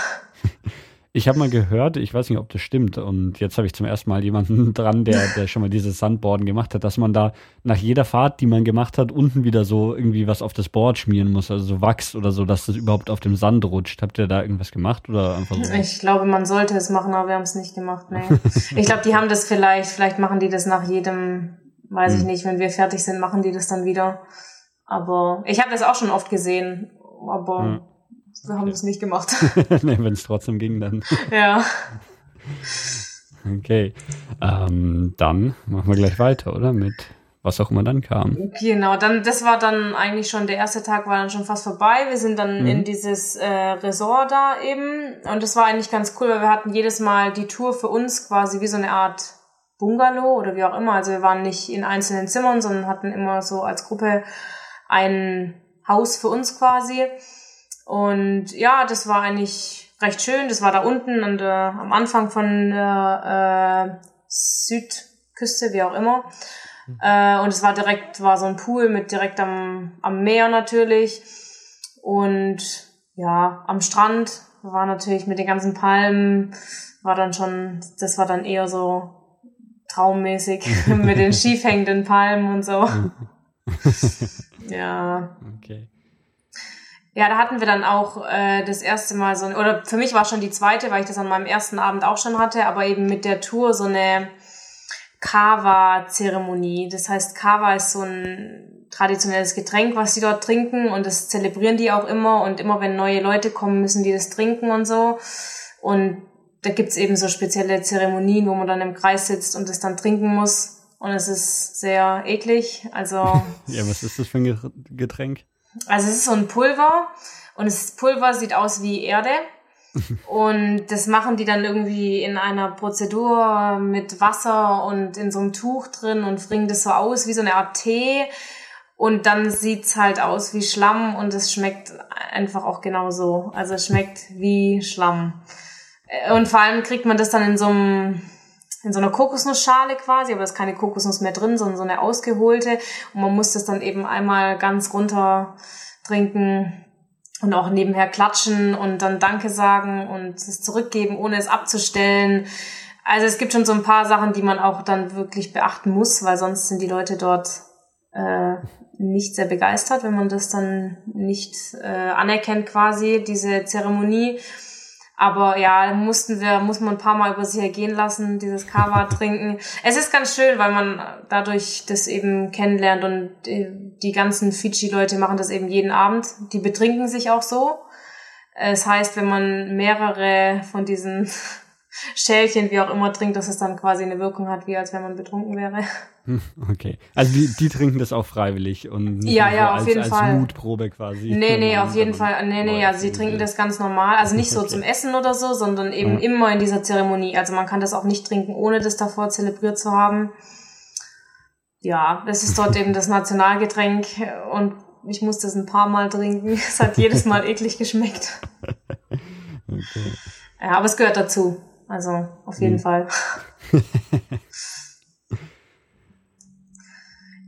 Ich habe mal gehört, ich weiß nicht, ob das stimmt, und jetzt habe ich zum ersten Mal jemanden <laughs> dran, der, der schon mal dieses Sandboarden gemacht hat, dass man da nach jeder Fahrt, die man gemacht hat, unten wieder so irgendwie was auf das Board schmieren muss, also so Wachs oder so, dass das überhaupt auf dem Sand rutscht. Habt ihr da irgendwas gemacht oder einfach so? Ich glaube, man sollte es machen, aber wir haben es nicht gemacht. Nee. ich glaube, die haben das vielleicht, vielleicht machen die das nach jedem, weiß hm. ich nicht, wenn wir fertig sind, machen die das dann wieder. Aber ich habe das auch schon oft gesehen, aber hm. Wir haben das nicht gemacht. <laughs> nee, wenn es trotzdem ging, dann. <laughs> Ja. Okay. Ähm, dann machen wir gleich weiter, oder? Mit was auch immer dann kam. Genau, dann das war dann eigentlich schon der erste Tag war dann schon fast vorbei. Wir sind dann mhm. in dieses äh, Resort da eben und das war eigentlich ganz cool, weil wir hatten jedes Mal die Tour für uns quasi wie so eine Art Bungalow oder wie auch immer. Also wir waren nicht in einzelnen Zimmern, sondern hatten immer so als Gruppe ein Haus für uns quasi. Und ja, das war eigentlich recht schön. Das war da unten an der, am Anfang von der äh, Südküste, wie auch immer. Mhm. Äh, und es war direkt, war so ein Pool mit direkt am, am Meer natürlich. Und ja, am Strand war natürlich mit den ganzen Palmen, war dann schon, das war dann eher so traummäßig <laughs> mit den schief hängenden Palmen und so. ja. Okay. Ja, da hatten wir dann auch äh, das erste Mal so, oder für mich war schon die zweite, weil ich das an meinem ersten Abend auch schon hatte, aber eben mit der Tour so eine Kava-Zeremonie. Das heißt, Kava ist so ein traditionelles Getränk, was die dort trinken und das zelebrieren die auch immer und immer wenn neue Leute kommen, müssen die das trinken und so. Und da gibt's eben so spezielle Zeremonien, wo man dann im Kreis sitzt und das dann trinken muss. Und es ist sehr eklig. Also. <laughs> ja, was ist das für ein Getränk? Also es ist so ein Pulver und das Pulver sieht aus wie Erde. <laughs> und das machen die dann irgendwie in einer Prozedur mit Wasser und in so einem Tuch drin und bringen das so aus wie so eine Art Tee. Und dann sieht's halt aus wie Schlamm und es schmeckt einfach auch genauso. Also es schmeckt wie Schlamm. Und vor allem kriegt man das dann in so einem in so einer Kokosnussschale quasi, aber da ist keine Kokosnuss mehr drin, sondern so eine ausgeholte. Und man muss das dann eben einmal ganz runter trinken und auch nebenher klatschen und dann Danke sagen und es zurückgeben, ohne es abzustellen. Also es gibt schon so ein paar Sachen, die man auch dann wirklich beachten muss, weil sonst sind die Leute dort äh, nicht sehr begeistert, wenn man das dann nicht äh, anerkennt quasi, diese Zeremonie. Aber ja, mussten wir, muss man ein paar Mal über sich ergehen lassen, dieses Kava <laughs> trinken. Es ist ganz schön, weil man dadurch das eben kennenlernt und die ganzen Fidschi-Leute machen das eben jeden Abend. Die betrinken sich auch so. Es heißt, wenn man mehrere von diesen <laughs> Schälchen, wie auch immer, trinkt, dass es dann quasi eine Wirkung hat, wie als wenn man betrunken wäre. <laughs> Okay. Also die, die trinken das auch freiwillig und nicht ja, ja, auf als, jeden als Fall. Mutprobe quasi. Nee, nee, auf jeden Fall. Nee, nee, also sie trinken das ganz normal. Also nicht so okay. zum Essen oder so, sondern eben ja. immer in dieser Zeremonie. Also man kann das auch nicht trinken, ohne das davor zelebriert zu haben. Ja, das ist dort <laughs> eben das Nationalgetränk und ich muss das ein paar Mal trinken. Es hat jedes Mal <laughs> eklig geschmeckt. Okay. Ja, aber es gehört dazu. Also auf jeden mhm. Fall.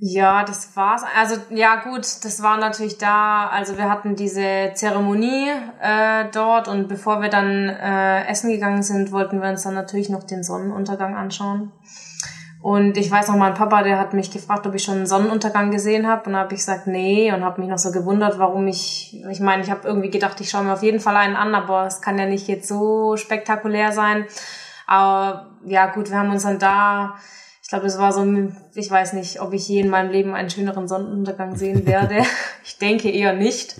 Ja, das war's. Also ja gut, das war natürlich da. Also wir hatten diese Zeremonie äh, dort und bevor wir dann äh, essen gegangen sind, wollten wir uns dann natürlich noch den Sonnenuntergang anschauen. Und ich weiß noch, mein Papa, der hat mich gefragt, ob ich schon einen Sonnenuntergang gesehen habe. Und da habe ich gesagt, nee. Und habe mich noch so gewundert, warum ich, ich meine, ich habe irgendwie gedacht, ich schaue mir auf jeden Fall einen an, aber es kann ja nicht jetzt so spektakulär sein. Aber ja gut, wir haben uns dann da glaube, es war so, ich weiß nicht, ob ich je in meinem Leben einen schöneren Sonnenuntergang sehen werde. <laughs> ich denke eher nicht.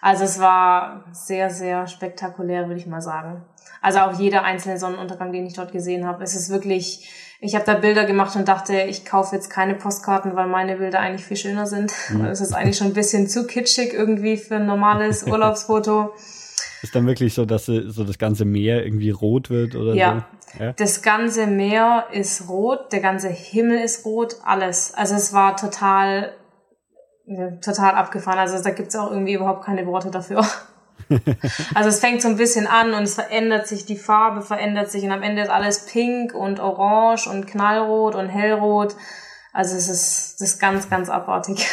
Also es war sehr, sehr spektakulär, würde ich mal sagen. Also auch jeder einzelne Sonnenuntergang, den ich dort gesehen habe. Es ist wirklich, ich habe da Bilder gemacht und dachte, ich kaufe jetzt keine Postkarten, weil meine Bilder eigentlich viel schöner sind. Mhm. Es ist eigentlich schon ein bisschen zu kitschig irgendwie für ein normales <laughs> Urlaubsfoto. Ist dann wirklich so, dass so das ganze Meer irgendwie rot wird oder ja. so? Ja, das ganze Meer ist rot, der ganze Himmel ist rot, alles. Also es war total, total abgefahren. Also da gibt's auch irgendwie überhaupt keine Worte dafür. <laughs> also es fängt so ein bisschen an und es verändert sich, die Farbe verändert sich und am Ende ist alles pink und orange und knallrot und hellrot. Also es ist, das ist ganz, ganz abartig.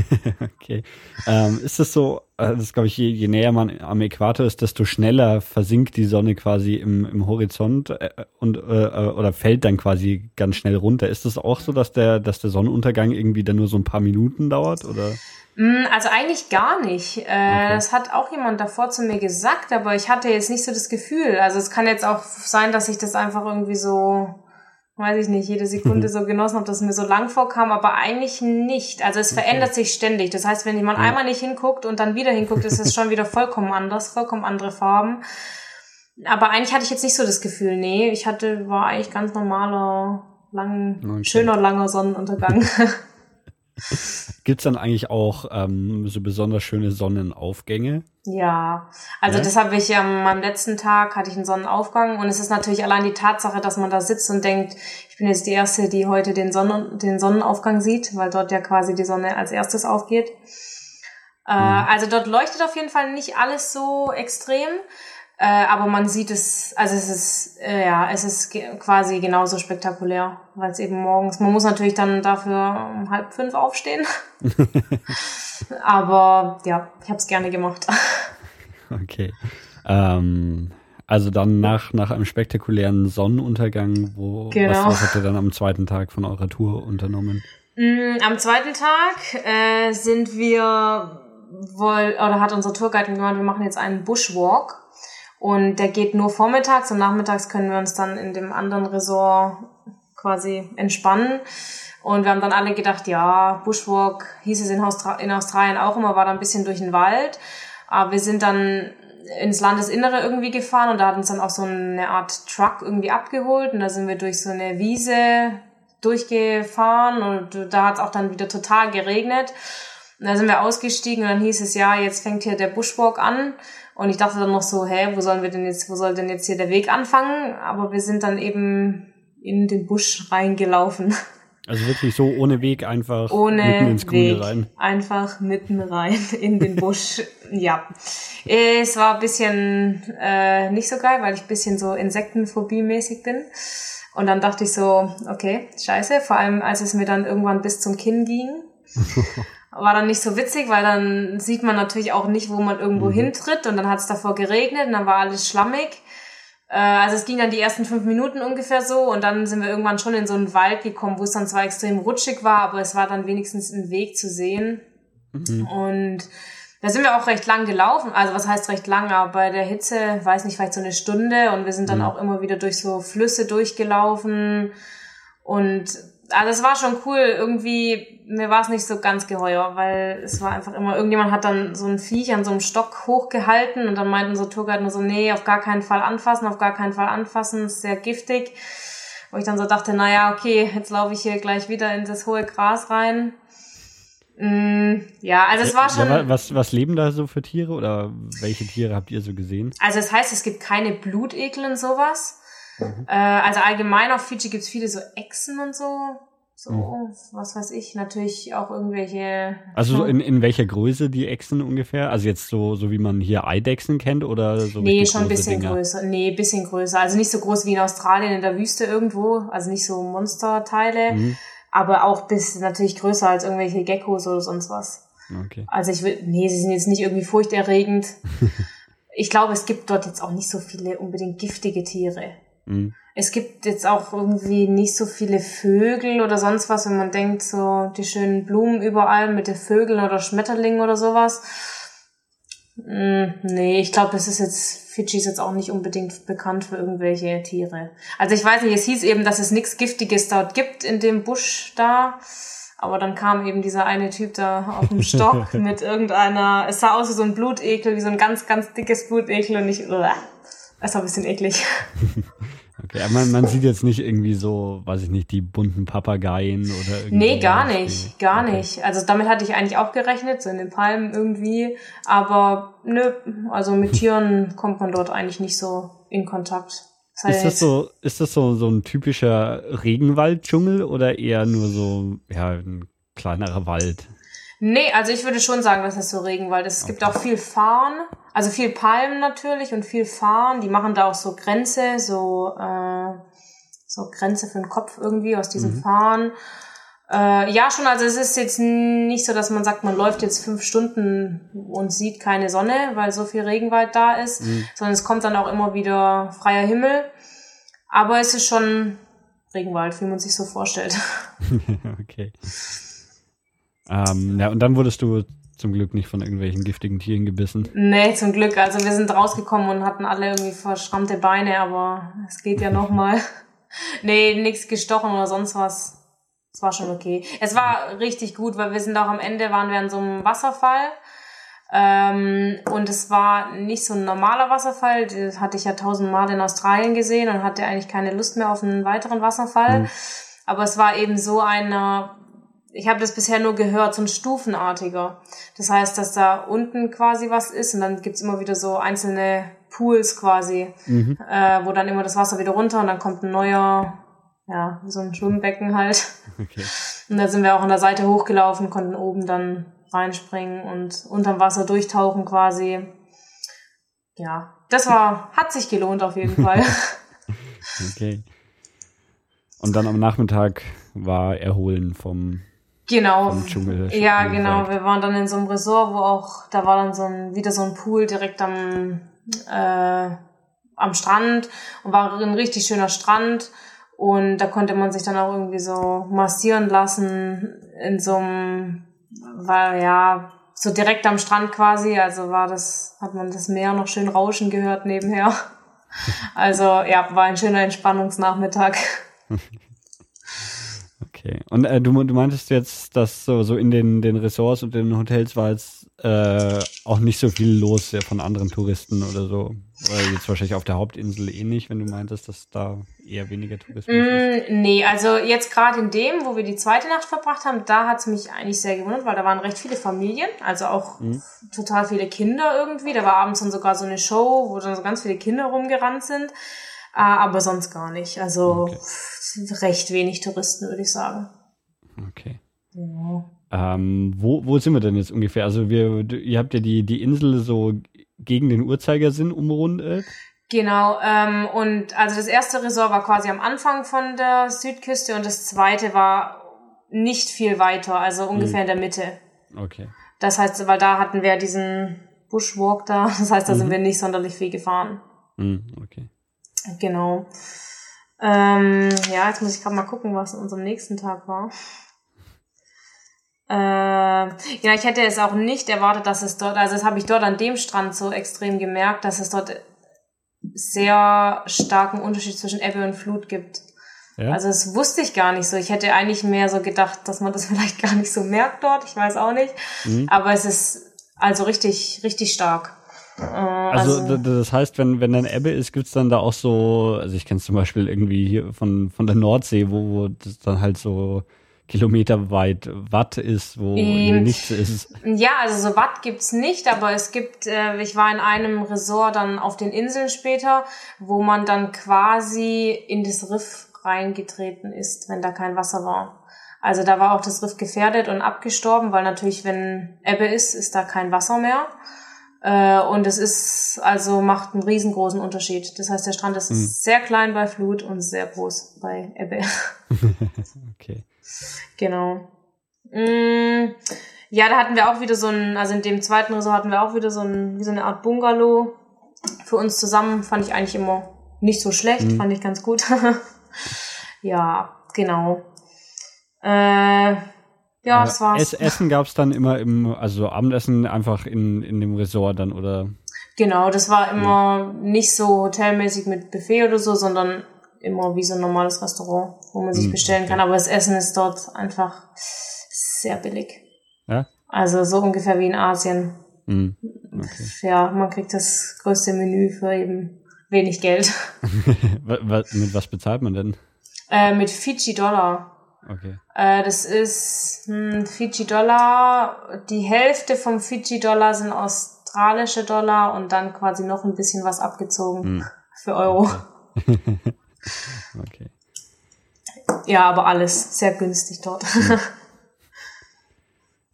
<laughs> okay. Ähm, ist das so, äh, das glaube ich, je, je näher man am Äquator ist, desto schneller versinkt die Sonne quasi im, im Horizont äh, und äh, oder fällt dann quasi ganz schnell runter. Ist das auch so, dass der, dass der Sonnenuntergang irgendwie dann nur so ein paar Minuten dauert? Oder? Mm, also eigentlich gar nicht. Äh, okay. Das hat auch jemand davor zu mir gesagt, aber ich hatte jetzt nicht so das Gefühl. Also es kann jetzt auch sein, dass ich das einfach irgendwie so weiß ich nicht, jede Sekunde so genossen habe, dass es mir so lang vorkam, aber eigentlich nicht. Also es okay. verändert sich ständig. Das heißt, wenn jemand ja. einmal nicht hinguckt und dann wieder hinguckt, ist es schon wieder vollkommen anders, vollkommen andere Farben. Aber eigentlich hatte ich jetzt nicht so das Gefühl, nee, ich hatte, war eigentlich ganz normaler, lang, okay. schöner, langer Sonnenuntergang. <laughs> Gibt's dann eigentlich auch ähm, so besonders schöne Sonnenaufgänge? Ja, also ja? das habe ich am letzten Tag hatte ich einen Sonnenaufgang und es ist natürlich allein die Tatsache, dass man da sitzt und denkt, ich bin jetzt die erste, die heute den, Sonnen, den Sonnenaufgang sieht, weil dort ja quasi die Sonne als erstes aufgeht. Äh, mhm. Also dort leuchtet auf jeden Fall nicht alles so extrem. Äh, aber man sieht es, also es ist, äh, ja, es ist ge quasi genauso spektakulär, weil es eben morgens, man muss natürlich dann dafür um halb fünf aufstehen. <laughs> aber ja, ich habe es gerne gemacht. <laughs> okay. Ähm, also dann nach, nach einem spektakulären Sonnenuntergang, wo genau. was, was habt ihr dann am zweiten Tag von eurer Tour unternommen? Mm, am zweiten Tag äh, sind wir wohl, oder hat unser Tourguide gemeint, wir machen jetzt einen Bushwalk. Und der geht nur vormittags und nachmittags können wir uns dann in dem anderen Resort quasi entspannen. Und wir haben dann alle gedacht, ja, Bushwalk hieß es in, Austra in Australien auch immer, war da ein bisschen durch den Wald. Aber wir sind dann ins Landesinnere irgendwie gefahren und da hat uns dann auch so eine Art Truck irgendwie abgeholt und da sind wir durch so eine Wiese durchgefahren und da hat es auch dann wieder total geregnet. Und da sind wir ausgestiegen und dann hieß es, ja, jetzt fängt hier der Bushwalk an. Und ich dachte dann noch so, hä, wo sollen wir denn jetzt, wo soll denn jetzt hier der Weg anfangen? Aber wir sind dann eben in den Busch reingelaufen. Also wirklich so ohne Weg einfach ohne mitten ins Grüne Weg, rein. Einfach mitten rein in den Busch. <laughs> ja. Es war ein bisschen äh, nicht so geil, weil ich ein bisschen so Insektenphobie-mäßig bin. Und dann dachte ich so, okay, scheiße, vor allem als es mir dann irgendwann bis zum Kinn ging. <laughs> war dann nicht so witzig, weil dann sieht man natürlich auch nicht, wo man irgendwo mhm. hintritt und dann hat es davor geregnet und dann war alles schlammig. Äh, also es ging dann die ersten fünf Minuten ungefähr so und dann sind wir irgendwann schon in so einen Wald gekommen, wo es dann zwar extrem rutschig war, aber es war dann wenigstens ein Weg zu sehen. Mhm. Und da sind wir auch recht lang gelaufen. Also was heißt recht lang, aber bei der Hitze, weiß nicht, vielleicht so eine Stunde und wir sind dann mhm. auch immer wieder durch so Flüsse durchgelaufen und also es war schon cool. Irgendwie, mir war es nicht so ganz geheuer, weil es war einfach immer, irgendjemand hat dann so ein Viech an so einem Stock hochgehalten und dann meinten so Tourguide nur so, nee, auf gar keinen Fall anfassen, auf gar keinen Fall anfassen, ist sehr giftig. Wo ich dann so dachte, naja, okay, jetzt laufe ich hier gleich wieder in das hohe Gras rein. Mm, ja, also es war schon. Was, was leben da so für Tiere oder welche Tiere habt ihr so gesehen? Also es heißt, es gibt keine Blutekel und sowas. Mhm. Äh, also allgemein auf Fiji gibt's viele so Echsen und so. So, mhm. was weiß ich, natürlich auch irgendwelche. Also in, in welcher Größe die Echsen ungefähr? Also jetzt so, so wie man hier Eidechsen kennt oder so? Nee, schon ein bisschen Dinger? größer. Nee, bisschen größer. Also nicht so groß wie in Australien in der Wüste irgendwo. Also nicht so Monsterteile. Mhm. Aber auch bis natürlich größer als irgendwelche Geckos oder sonst was. Okay. Also ich will, nee, sie sind jetzt nicht irgendwie furchterregend. <laughs> ich glaube, es gibt dort jetzt auch nicht so viele unbedingt giftige Tiere. Mhm. Es gibt jetzt auch irgendwie nicht so viele Vögel oder sonst was, wenn man denkt, so die schönen Blumen überall mit den Vögeln oder Schmetterlingen oder sowas. Mm, nee, ich glaube, es ist jetzt, Fidschi ist jetzt auch nicht unbedingt bekannt für irgendwelche Tiere. Also ich weiß nicht, es hieß eben, dass es nichts Giftiges dort gibt in dem Busch da. Aber dann kam eben dieser eine Typ da auf dem Stock <laughs> mit irgendeiner, es sah aus wie so ein Blutekel, wie so ein ganz, ganz dickes Blutekel und ich, uah. Das war ein bisschen eklig. <laughs> Okay, aber man, man sieht jetzt nicht irgendwie so, weiß ich nicht, die bunten Papageien oder irgendwie. Nee, gar nicht, gar okay. nicht. Also damit hatte ich eigentlich auch gerechnet, so in den Palmen irgendwie. Aber nö, also mit <laughs> Tieren kommt man dort eigentlich nicht so in Kontakt. Das ist das so, ist das so, so ein typischer Regenwalddschungel oder eher nur so, ja, ein kleinerer Wald? Nee, also ich würde schon sagen, dass es so Regenwald ist. Es gibt auch viel Farn, also viel Palmen natürlich und viel Farn. Die machen da auch so Grenze, so, äh, so Grenze für den Kopf irgendwie aus diesem mhm. Farn. Äh, ja, schon, also es ist jetzt nicht so, dass man sagt, man läuft jetzt fünf Stunden und sieht keine Sonne, weil so viel Regenwald da ist, mhm. sondern es kommt dann auch immer wieder freier Himmel. Aber es ist schon Regenwald, wie man sich so vorstellt. <laughs> okay. Ähm, ja, und dann wurdest du zum Glück nicht von irgendwelchen giftigen Tieren gebissen. Nee, zum Glück. Also wir sind rausgekommen und hatten alle irgendwie verschrammte Beine, aber es geht ja nochmal. <laughs> nee, nichts gestochen oder sonst was. Es war schon okay. Es war richtig gut, weil wir sind auch am Ende, waren wir an so einem Wasserfall. Ähm, und es war nicht so ein normaler Wasserfall. Das hatte ich ja tausendmal in Australien gesehen und hatte eigentlich keine Lust mehr auf einen weiteren Wasserfall. Mhm. Aber es war eben so einer, ich habe das bisher nur gehört, so ein stufenartiger. Das heißt, dass da unten quasi was ist und dann gibt's immer wieder so einzelne Pools quasi, mhm. äh, wo dann immer das Wasser wieder runter und dann kommt ein neuer, ja, so ein Schwimmbecken halt. Okay. Und da sind wir auch an der Seite hochgelaufen, konnten oben dann reinspringen und unterm Wasser durchtauchen quasi. Ja, das war, hat sich gelohnt auf jeden Fall. <laughs> <laughs> okay. Und dann am Nachmittag war Erholen vom Genau. ja, genau. Wir waren dann in so einem Resort, wo auch, da war dann so ein, wieder so ein Pool direkt am, äh, am Strand und war ein richtig schöner Strand. Und da konnte man sich dann auch irgendwie so massieren lassen in so einem, war ja, so direkt am Strand quasi. Also war das, hat man das Meer noch schön rauschen gehört nebenher. <laughs> Also ja, war ein schöner Entspannungsnachmittag. <laughs> Okay. Und äh, du, du meintest jetzt, dass so, so in den, den Ressorts und den Hotels war jetzt äh, auch nicht so viel los ja, von anderen Touristen oder so. Oder jetzt wahrscheinlich auf der Hauptinsel eh nicht, wenn du meintest, dass da eher weniger Tourismus mm, ist. Nee, also jetzt gerade in dem, wo wir die zweite Nacht verbracht haben, da hat es mich eigentlich sehr gewundert, weil da waren recht viele Familien, also auch mhm. total viele Kinder irgendwie. Da war abends dann sogar so eine Show, wo dann so ganz viele Kinder rumgerannt sind. Ah, aber sonst gar nicht. Also okay. recht wenig Touristen, würde ich sagen. Okay. Ja. Ähm, wo, wo sind wir denn jetzt ungefähr? Also wir, ihr habt ja die, die Insel so gegen den Uhrzeigersinn umrundet. Genau, ähm, und also das erste Resort war quasi am Anfang von der Südküste und das zweite war nicht viel weiter, also ungefähr hm. in der Mitte. Okay. Das heißt, weil da hatten wir diesen Bushwalk da, <laughs> das heißt, da mhm. sind wir nicht sonderlich viel gefahren. Mhm, okay. Genau. Ähm, ja, jetzt muss ich gerade mal gucken, was an unserem nächsten Tag war. Äh, ja, ich hätte es auch nicht erwartet, dass es dort, also das habe ich dort an dem Strand so extrem gemerkt, dass es dort sehr starken Unterschied zwischen Ebbe und Flut gibt. Ja? Also das wusste ich gar nicht so. Ich hätte eigentlich mehr so gedacht, dass man das <laughs> vielleicht gar nicht so merkt dort. Ich weiß auch nicht. Mhm. Aber es ist also richtig, richtig stark. Äh, also, also, das heißt, wenn, wenn dann Ebbe ist, gibt's dann da auch so, also ich kenne zum Beispiel irgendwie hier von, von der Nordsee, wo, wo das dann halt so kilometerweit Watt ist, wo ähm, nichts ist. Ja, also so Watt gibt's nicht, aber es gibt, äh, ich war in einem Resort dann auf den Inseln später, wo man dann quasi in das Riff reingetreten ist, wenn da kein Wasser war. Also da war auch das Riff gefährdet und abgestorben, weil natürlich, wenn Ebbe ist, ist da kein Wasser mehr. Äh, und es ist, also macht einen riesengroßen Unterschied. Das heißt, der Strand ist mhm. sehr klein bei Flut und sehr groß bei Ebbe. <laughs> okay. Genau. Mm, ja, da hatten wir auch wieder so ein, also in dem zweiten Resort hatten wir auch wieder so ein, wie so eine Art Bungalow. Für uns zusammen fand ich eigentlich immer nicht so schlecht, mhm. fand ich ganz gut. <laughs> ja, genau. Äh, ja, das war's. Ess Essen gab's dann immer im, also Abendessen einfach in, in dem Resort dann, oder? Genau, das war immer ja. nicht so hotelmäßig mit Buffet oder so, sondern immer wie so ein normales Restaurant, wo man sich hm, bestellen okay. kann. Aber das Essen ist dort einfach sehr billig. Ja? Also so ungefähr wie in Asien. Hm, okay. Ja, man kriegt das größte Menü für eben wenig Geld. <laughs> mit was bezahlt man denn? Äh, mit Fiji-Dollar. Okay. Äh, das ist hm, Fiji-Dollar. Die Hälfte vom Fiji-Dollar sind australische Dollar und dann quasi noch ein bisschen was abgezogen hm. für Euro. Okay. <laughs> okay. Ja, aber alles sehr günstig dort. Hm. <laughs>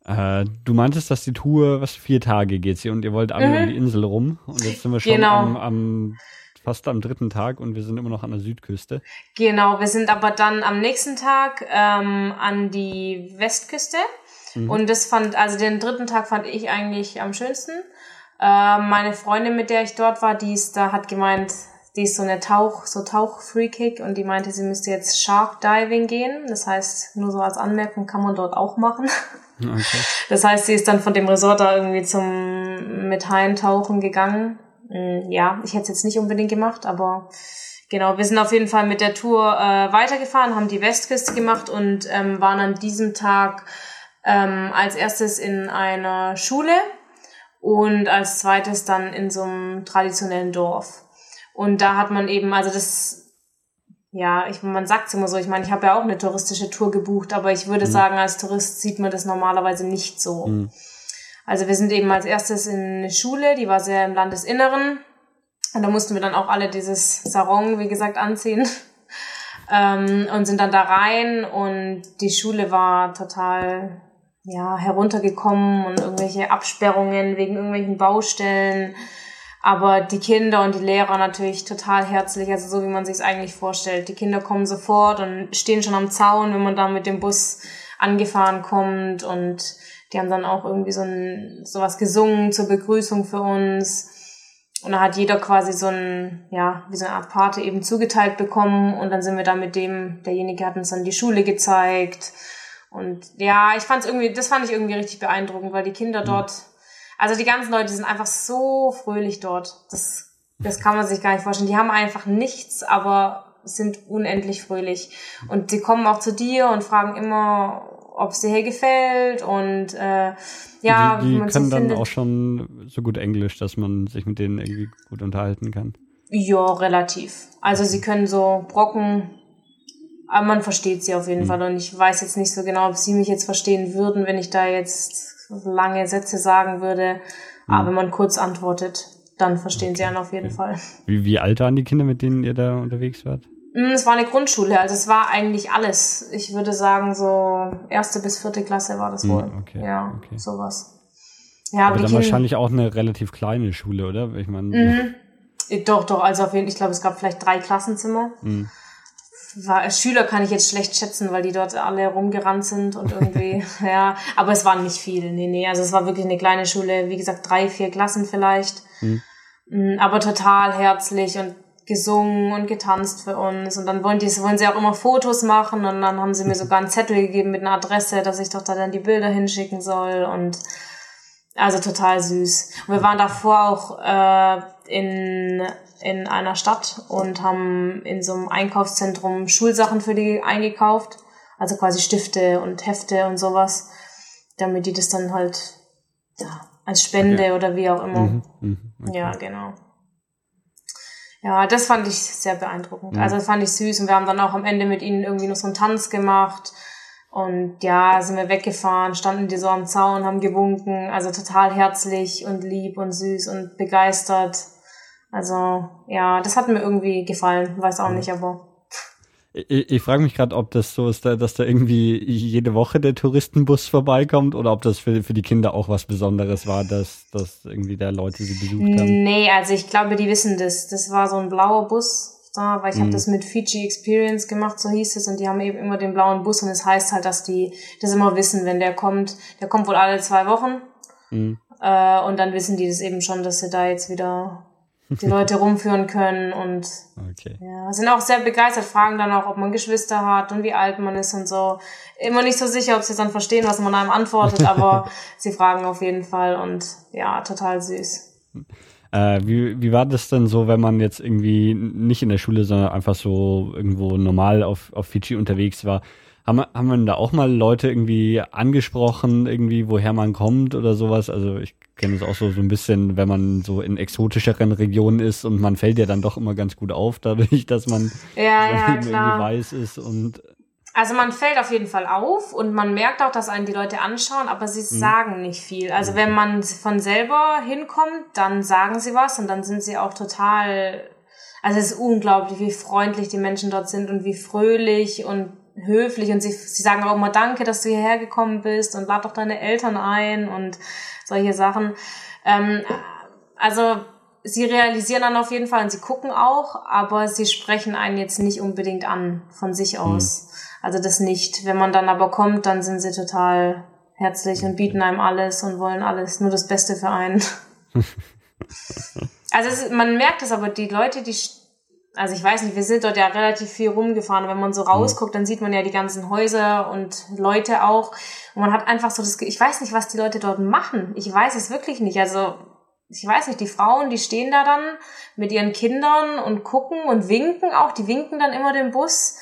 Äh, du meintest, dass die Tour, was, vier Tage geht sie und ihr wollt einmal mhm. um die Insel rum und jetzt sind wir schon genau. am, am fast am dritten Tag und wir sind immer noch an der Südküste. Genau, wir sind aber dann am nächsten Tag ähm, an die Westküste. Mhm. Und das fand, also den dritten Tag fand ich eigentlich am schönsten. Äh, meine Freundin, mit der ich dort war, die ist, da hat gemeint, die ist so eine Tauch, so Tauch-Free-Kick und die meinte, sie müsste jetzt Shark Diving gehen. Das heißt, nur so als Anmerkung kann man dort auch machen. Okay. Das heißt, sie ist dann von dem Resort da irgendwie zum mit Haien tauchen gegangen. Mm, ja, ich hätte es jetzt nicht unbedingt gemacht, aber genau, wir sind auf jeden Fall mit der Tour äh, weitergefahren, haben die Westküste gemacht und ähm, waren an diesem Tag ähm, als erstes in einer Schule und als zweites dann in so einem traditionellen Dorf. Und da hat man eben, also das ja, ich, man sagt es immer so, ich meine, ich habe ja auch eine touristische Tour gebucht, aber ich würde mhm. sagen, als Tourist sieht man das normalerweise nicht so. Mhm. Also wir sind eben als erstes in eine Schule, die war sehr im Landesinneren. Und da mussten wir dann auch alle dieses Sarong, wie gesagt, anziehen. <laughs> ähm, und sind dann da rein und die Schule war total ja, heruntergekommen und irgendwelche Absperrungen wegen irgendwelchen Baustellen. Aber die Kinder und die Lehrer natürlich total herzlich, also so wie man sich es eigentlich vorstellt. Die Kinder kommen sofort und stehen schon am Zaun, wenn man da mit dem Bus angefahren kommt und die haben dann auch irgendwie so ein, sowas gesungen zur Begrüßung für uns. Und da hat jeder quasi so ein, ja, wie so eine Art Pate eben zugeteilt bekommen. Und dann sind wir da mit dem, derjenige hat uns dann die Schule gezeigt. Und ja, ich fand es irgendwie, das fand ich irgendwie richtig beeindruckend, weil die Kinder mhm. dort, also die ganzen Leute sind einfach so fröhlich dort. Das, das kann man sich gar nicht vorstellen. Die haben einfach nichts, aber sind unendlich fröhlich. Und die kommen auch zu dir und fragen immer, ob es dir hier gefällt und äh, ja, die, die man können so dann findet. auch schon so gut Englisch, dass man sich mit denen irgendwie gut unterhalten kann. Ja, relativ. Also sie können so Brocken, aber man versteht sie auf jeden mhm. Fall und ich weiß jetzt nicht so genau, ob sie mich jetzt verstehen würden, wenn ich da jetzt lange Sätze sagen würde. Mhm. Aber wenn man kurz antwortet, dann verstehen okay. sie einen auf jeden okay. Fall. Wie, wie alt waren die Kinder, mit denen ihr da unterwegs wart? Mm, es war eine Grundschule, also es war eigentlich alles. Ich würde sagen, so erste bis vierte Klasse war das mm, wohl. Okay, ja, okay. sowas. Ja, aber, aber dann wahrscheinlich auch eine relativ kleine Schule, oder? Ich meine. Mhm. Doch, doch, also auf jeden Fall, ich glaube, es gab vielleicht drei Klassenzimmer. Mhm war, Schüler kann ich jetzt schlecht schätzen, weil die dort alle rumgerannt sind und irgendwie, <laughs> ja, aber es waren nicht viele, nee, nee, also es war wirklich eine kleine Schule, wie gesagt, drei, vier Klassen vielleicht, mhm. aber total herzlich und gesungen und getanzt für uns und dann wollen die, wollen sie auch immer Fotos machen und dann haben sie mir sogar einen Zettel gegeben mit einer Adresse, dass ich doch da dann die Bilder hinschicken soll und also total süß. Und wir waren davor auch äh, in in einer Stadt und haben in so einem Einkaufszentrum Schulsachen für die eingekauft. Also quasi Stifte und Hefte und sowas, damit die das dann halt ja, als Spende okay. oder wie auch immer. Mhm, mh, okay. Ja, genau. Ja, das fand ich sehr beeindruckend. Mhm. Also das fand ich süß und wir haben dann auch am Ende mit ihnen irgendwie noch so einen Tanz gemacht. Und ja, sind wir weggefahren, standen die so am Zaun, haben gewunken, also total herzlich und lieb und süß und begeistert. Also ja, das hat mir irgendwie gefallen, weiß auch nicht, aber. Ich, ich frage mich gerade, ob das so ist, dass da irgendwie jede Woche der Touristenbus vorbeikommt oder ob das für, für die Kinder auch was Besonderes war, dass, dass irgendwie da Leute sie besucht haben. Nee, also ich glaube, die wissen das. Das war so ein blauer Bus da, weil ich mhm. habe das mit Fiji Experience gemacht, so hieß es, und die haben eben immer den blauen Bus und es das heißt halt, dass die das immer wissen, wenn der kommt. Der kommt wohl alle zwei Wochen. Mhm. Äh, und dann wissen die das eben schon, dass sie da jetzt wieder die Leute rumführen können und <laughs> okay. ja, sind auch sehr begeistert, fragen dann auch, ob man Geschwister hat und wie alt man ist und so. Immer nicht so sicher, ob sie dann verstehen, was man einem antwortet, <laughs> aber sie fragen auf jeden Fall und ja, total süß. Äh, wie, wie war das denn so, wenn man jetzt irgendwie nicht in der Schule, sondern einfach so irgendwo normal auf, auf Fidschi unterwegs war? Haben, haben wir da auch mal Leute irgendwie angesprochen, irgendwie woher man kommt oder sowas? Also ich kenne es auch so, so ein bisschen, wenn man so in exotischeren Regionen ist und man fällt ja dann doch immer ganz gut auf, dadurch, <laughs> dass man ja, ja, irgendwie weiß ist und also man fällt auf jeden Fall auf und man merkt auch, dass einen die Leute anschauen, aber sie mhm. sagen nicht viel. Also wenn man von selber hinkommt, dann sagen sie was und dann sind sie auch total, also es ist unglaublich, wie freundlich die Menschen dort sind und wie fröhlich und höflich und sie, sie sagen auch immer Danke, dass du hierher gekommen bist und lad doch deine Eltern ein und solche Sachen. Ähm, also sie realisieren dann auf jeden Fall und sie gucken auch, aber sie sprechen einen jetzt nicht unbedingt an von sich mhm. aus. Mhm. Also das nicht. Wenn man dann aber kommt, dann sind sie total herzlich und bieten einem alles und wollen alles, nur das Beste für einen. <laughs> also es, man merkt es aber, die Leute, die also ich weiß nicht, wir sind dort ja relativ viel rumgefahren. Wenn man so rausguckt, dann sieht man ja die ganzen Häuser und Leute auch. Und man hat einfach so das, ich weiß nicht, was die Leute dort machen. Ich weiß es wirklich nicht. Also ich weiß nicht, die Frauen, die stehen da dann mit ihren Kindern und gucken und winken auch. Die winken dann immer den Bus.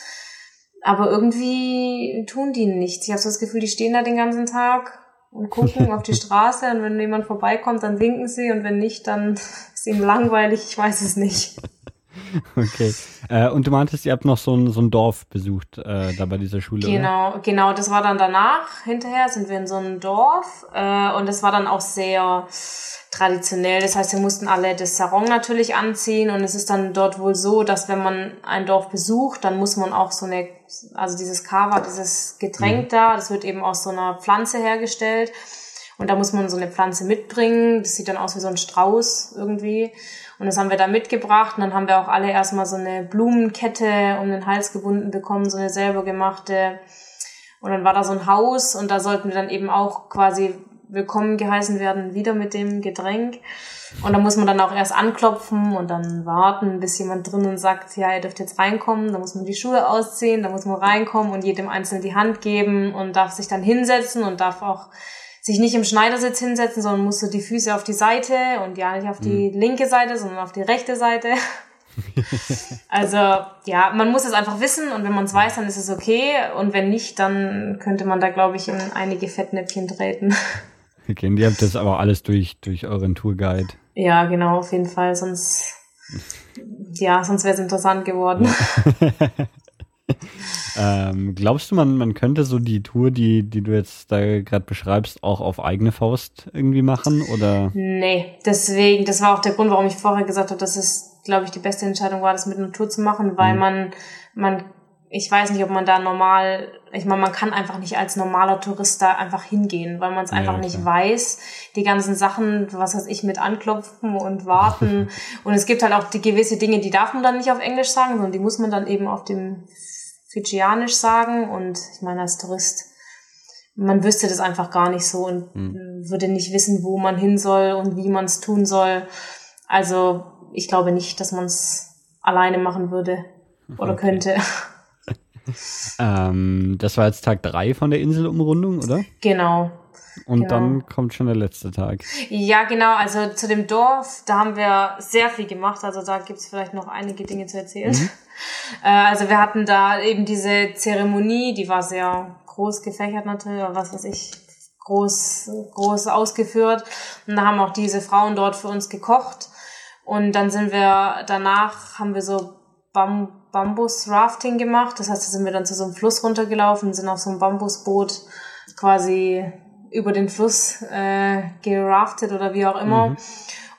Aber irgendwie tun die nichts. Ich habe so das Gefühl, die stehen da den ganzen Tag und gucken auf die <laughs> Straße und wenn jemand vorbeikommt, dann winken sie und wenn nicht, dann <laughs> ist ihnen langweilig. Ich weiß es nicht. <laughs> Okay. Äh, und du meintest, ihr habt noch so ein, so ein Dorf besucht äh, da bei dieser Schule. Genau, oder? genau. Das war dann danach. Hinterher sind wir in so einem Dorf äh, und das war dann auch sehr traditionell. Das heißt, wir mussten alle das Sarong natürlich anziehen und es ist dann dort wohl so, dass wenn man ein Dorf besucht, dann muss man auch so eine, also dieses Kava, dieses Getränk mhm. da, das wird eben aus so einer Pflanze hergestellt. Und da muss man so eine Pflanze mitbringen. Das sieht dann aus wie so ein Strauß irgendwie. Und das haben wir da mitgebracht. Und dann haben wir auch alle erstmal so eine Blumenkette um den Hals gebunden bekommen, so eine selber gemachte. Und dann war da so ein Haus und da sollten wir dann eben auch quasi willkommen geheißen werden, wieder mit dem Getränk. Und da muss man dann auch erst anklopfen und dann warten, bis jemand drinnen sagt, ja, ihr dürft jetzt reinkommen. Da muss man die Schuhe ausziehen, da muss man reinkommen und jedem Einzelnen die Hand geben und darf sich dann hinsetzen und darf auch sich nicht im Schneidersitz hinsetzen, sondern musst du die Füße auf die Seite und ja nicht auf die mhm. linke Seite, sondern auf die rechte Seite. <laughs> also ja, man muss es einfach wissen und wenn man es weiß, dann ist es okay und wenn nicht, dann könnte man da, glaube ich, in einige Fettnäpfchen treten. <laughs> Okay, und ihr habt das aber alles durch, durch euren Tourguide. Ja, genau, auf jeden Fall, sonst ja, sonst wäre es interessant geworden. <laughs> <laughs> ähm, glaubst du, man, man könnte so die Tour, die, die du jetzt da gerade beschreibst, auch auf eigene Faust irgendwie machen? Oder? Nee, deswegen, das war auch der Grund, warum ich vorher gesagt habe, dass es, glaube ich, die beste Entscheidung war, das mit einer Tour zu machen, weil mhm. man, man, ich weiß nicht, ob man da normal, ich meine, man kann einfach nicht als normaler Tourist da einfach hingehen, weil man es einfach ja, nicht weiß. Die ganzen Sachen, was weiß ich, mit anklopfen und warten. <laughs> und es gibt halt auch die gewisse Dinge, die darf man dann nicht auf Englisch sagen, sondern die muss man dann eben auf dem Fidschianisch sagen und ich meine als Tourist, man wüsste das einfach gar nicht so und hm. würde nicht wissen, wo man hin soll und wie man es tun soll. Also ich glaube nicht, dass man es alleine machen würde oder okay. könnte. <laughs> ähm, das war jetzt Tag drei von der Inselumrundung, oder? Genau. Und genau. dann kommt schon der letzte Tag. Ja, genau. Also zu dem Dorf, da haben wir sehr viel gemacht. Also da gibt's vielleicht noch einige Dinge zu erzählen. Mhm. <laughs> Äh, also wir hatten da eben diese Zeremonie, die war sehr groß gefächert natürlich, oder was weiß ich, groß, groß ausgeführt. Und da haben auch diese Frauen dort für uns gekocht. Und dann sind wir, danach haben wir so Bam Bambus-Rafting gemacht. Das heißt, da sind wir dann zu so einem Fluss runtergelaufen, sind auf so einem Bambusboot quasi über den Fluss äh, geraftet oder wie auch immer. Mhm.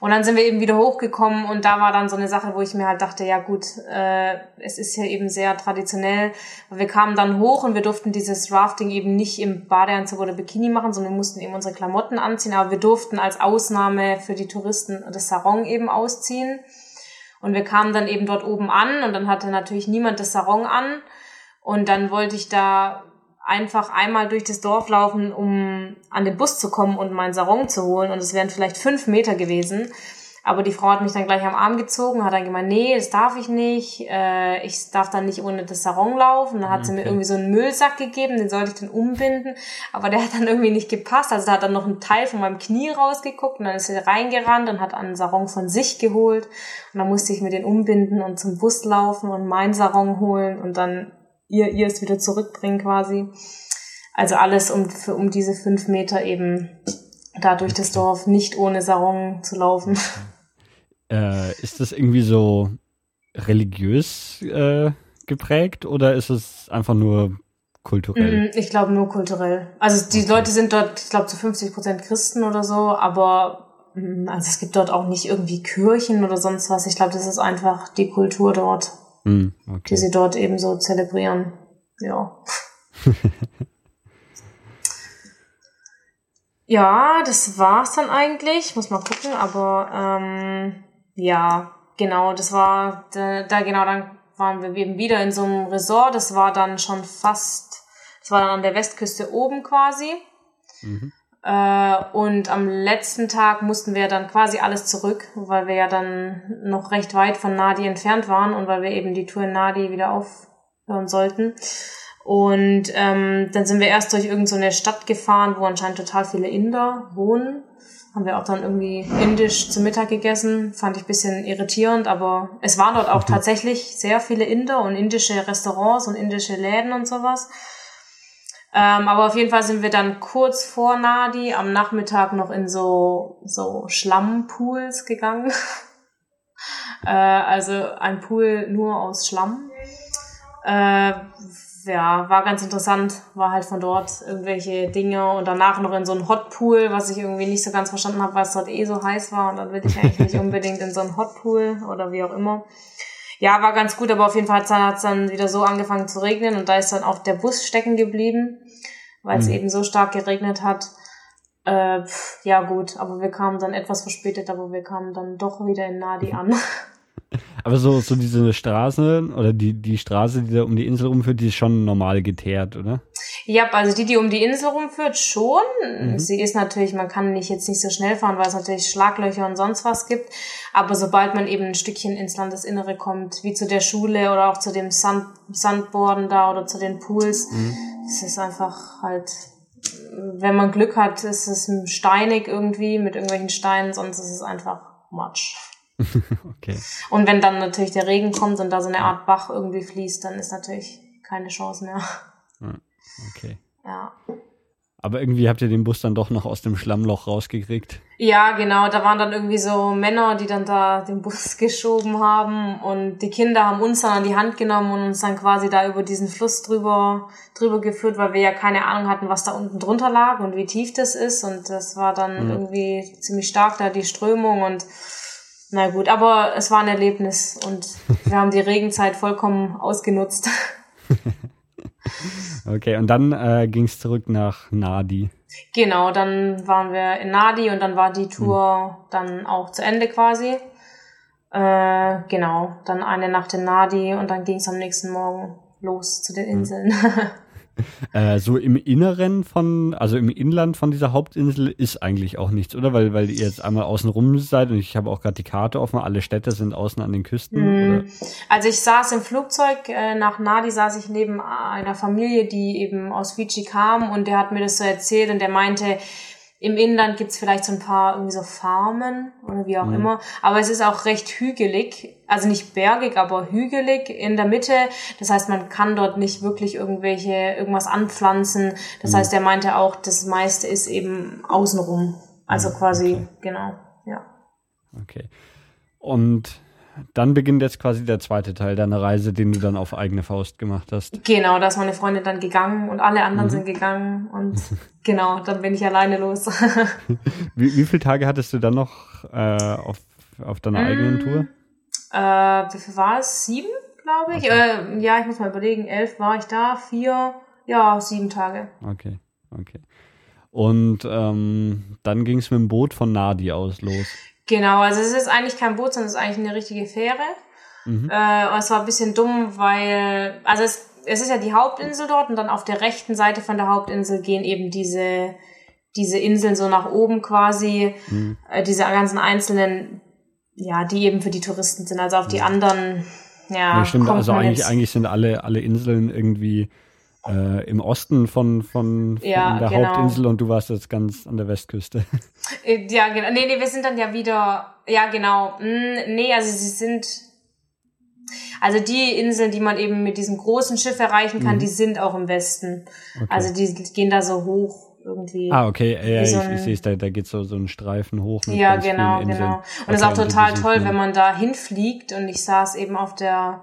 Und dann sind wir eben wieder hochgekommen und da war dann so eine Sache, wo ich mir halt dachte, ja gut, äh, es ist ja eben sehr traditionell. Wir kamen dann hoch und wir durften dieses Rafting eben nicht im Badeanzug oder Bikini machen, sondern wir mussten eben unsere Klamotten anziehen. Aber wir durften als Ausnahme für die Touristen das Sarong eben ausziehen. Und wir kamen dann eben dort oben an und dann hatte natürlich niemand das Sarong an. Und dann wollte ich da einfach einmal durch das Dorf laufen, um an den Bus zu kommen und meinen Sarong zu holen. Und es wären vielleicht fünf Meter gewesen. Aber die Frau hat mich dann gleich am Arm gezogen, hat dann gemeint, nee, das darf ich nicht. Äh, ich darf dann nicht ohne das Sarong laufen. Dann hat okay. sie mir irgendwie so einen Müllsack gegeben, den sollte ich dann umbinden. Aber der <laughs> hat dann irgendwie nicht gepasst. Also da hat dann noch ein Teil von meinem Knie rausgeguckt und dann ist sie reingerannt und hat einen Sarong von sich geholt. Und dann musste ich mir den umbinden und zum Bus laufen und meinen Sarong holen und dann ihr, ihr es wieder zurückbringen quasi. Also alles um, für, um diese fünf Meter eben da durch das Dorf nicht ohne Sarong zu laufen. Äh, ist das irgendwie so religiös äh, geprägt oder ist es einfach nur kulturell? Mm, ich glaube nur kulturell. Also die okay. Leute sind dort, ich glaube zu 50 Prozent Christen oder so, aber mm, also es gibt dort auch nicht irgendwie Kirchen oder sonst was. Ich glaube, das ist einfach die Kultur dort, mm, okay. die sie dort eben so zelebrieren. Ja. <laughs> ja, das war's dann eigentlich. Muss mal gucken, aber ähm, ja, genau, das war da, da genau, dann waren wir eben wieder in so einem Resort. Das war dann schon fast, das war dann an der Westküste oben quasi. Mhm. Äh, und am letzten Tag mussten wir dann quasi alles zurück, weil wir ja dann noch recht weit von Nadi entfernt waren und weil wir eben die Tour in Nadi wieder aufhören sollten. Und ähm, dann sind wir erst durch irgendeine so Stadt gefahren, wo anscheinend total viele Inder wohnen. Haben wir auch dann irgendwie indisch zu Mittag gegessen. Fand ich bisschen irritierend, aber es waren dort auch tatsächlich sehr viele Inder und indische Restaurants und indische Läden und sowas. Ähm, aber auf jeden Fall sind wir dann kurz vor Nadi am Nachmittag noch in so, so Schlammpools gegangen. <laughs> äh, also ein Pool nur aus Schlamm. Äh, ja, war ganz interessant, war halt von dort irgendwelche Dinge und danach noch in so einen Hotpool, was ich irgendwie nicht so ganz verstanden habe, weil es dort eh so heiß war und dann will ich eigentlich nicht <laughs> unbedingt in so einen Hotpool oder wie auch immer. Ja, war ganz gut, aber auf jeden Fall hat es dann wieder so angefangen zu regnen und da ist dann auch der Bus stecken geblieben, weil es mhm. eben so stark geregnet hat. Äh, pff, ja gut, aber wir kamen dann etwas verspätet, aber wir kamen dann doch wieder in Nadi an. <laughs> Aber so, so diese Straße oder die, die Straße, die da um die Insel rumführt, die ist schon normal geteert, oder? Ja, also die, die um die Insel rumführt, schon. Mhm. Sie ist natürlich, man kann nicht jetzt nicht so schnell fahren, weil es natürlich Schlaglöcher und sonst was gibt. Aber sobald man eben ein Stückchen ins Landesinnere kommt, wie zu der Schule oder auch zu dem Sand, Sandboarden da oder zu den Pools, mhm. es ist einfach halt, wenn man Glück hat, ist es steinig irgendwie mit irgendwelchen Steinen, sonst ist es einfach Matsch. <laughs> okay. Und wenn dann natürlich der Regen kommt und da so eine Art Bach irgendwie fließt, dann ist natürlich keine Chance mehr. Okay. Ja. Aber irgendwie habt ihr den Bus dann doch noch aus dem Schlammloch rausgekriegt. Ja, genau. Da waren dann irgendwie so Männer, die dann da den Bus <laughs> geschoben haben und die Kinder haben uns dann an die Hand genommen und uns dann quasi da über diesen Fluss drüber, drüber geführt, weil wir ja keine Ahnung hatten, was da unten drunter lag und wie tief das ist und das war dann mhm. irgendwie ziemlich stark da die Strömung und na gut, aber es war ein Erlebnis und wir haben die Regenzeit vollkommen ausgenutzt. <laughs> okay, und dann äh, ging es zurück nach Nadi. Genau, dann waren wir in Nadi und dann war die Tour hm. dann auch zu Ende quasi. Äh, genau, dann eine Nacht in Nadi und dann ging es am nächsten Morgen los zu den hm. Inseln. <laughs> <laughs> Äh, so im Inneren von, also im Inland von dieser Hauptinsel ist eigentlich auch nichts, oder? Weil, weil ihr jetzt einmal außen rum seid und ich habe auch gerade die Karte offen, alle Städte sind außen an den Küsten. Mm. Also ich saß im Flugzeug äh, nach Nadi, saß ich neben einer Familie, die eben aus Fiji kam und der hat mir das so erzählt und der meinte, im Inland gibt's vielleicht so ein paar irgendwie so Farmen oder wie auch mhm. immer. Aber es ist auch recht hügelig. Also nicht bergig, aber hügelig in der Mitte. Das heißt, man kann dort nicht wirklich irgendwelche, irgendwas anpflanzen. Das mhm. heißt, er meinte auch, das meiste ist eben außenrum. Also mhm. quasi, okay. genau, ja. Okay. Und dann beginnt jetzt quasi der zweite Teil deiner Reise, den du dann auf eigene Faust gemacht hast. Genau, da ist meine Freundin dann gegangen und alle anderen mhm. sind gegangen und <laughs> genau, dann bin ich alleine los. <laughs> wie, wie viele Tage hattest du dann noch äh, auf, auf deiner mm, eigenen Tour? Äh, wie viel war es? Sieben, glaube ich. Okay. Äh, ja, ich muss mal überlegen. Elf war ich da, vier, ja, sieben Tage. Okay, okay. Und ähm, dann ging es mit dem Boot von Nadi aus los. Genau, also es ist eigentlich kein Boot, sondern es ist eigentlich eine richtige Fähre. Mhm. Äh, und es war ein bisschen dumm, weil, also es, es ist ja die Hauptinsel dort und dann auf der rechten Seite von der Hauptinsel gehen eben diese, diese Inseln so nach oben quasi, mhm. äh, diese ganzen einzelnen ja, die eben für die Touristen sind. Also auf die anderen, ja. ja stimmt, also eigentlich, eigentlich sind alle, alle Inseln irgendwie äh, im Osten von, von, ja, von der genau. Hauptinsel und du warst jetzt ganz an der Westküste. Äh, ja, genau. Nee, nee, wir sind dann ja wieder, ja, genau. Hm, nee, also sie sind, also die Inseln, die man eben mit diesem großen Schiff erreichen kann, mhm. die sind auch im Westen. Okay. Also die gehen da so hoch irgendwie. Ah, okay, ja, so ich, ich sehe es, da, da geht so, so ein Streifen hoch. ja, genau, genau. Und okay, ist auch total toll, wenn man da hinfliegt und ich saß eben auf der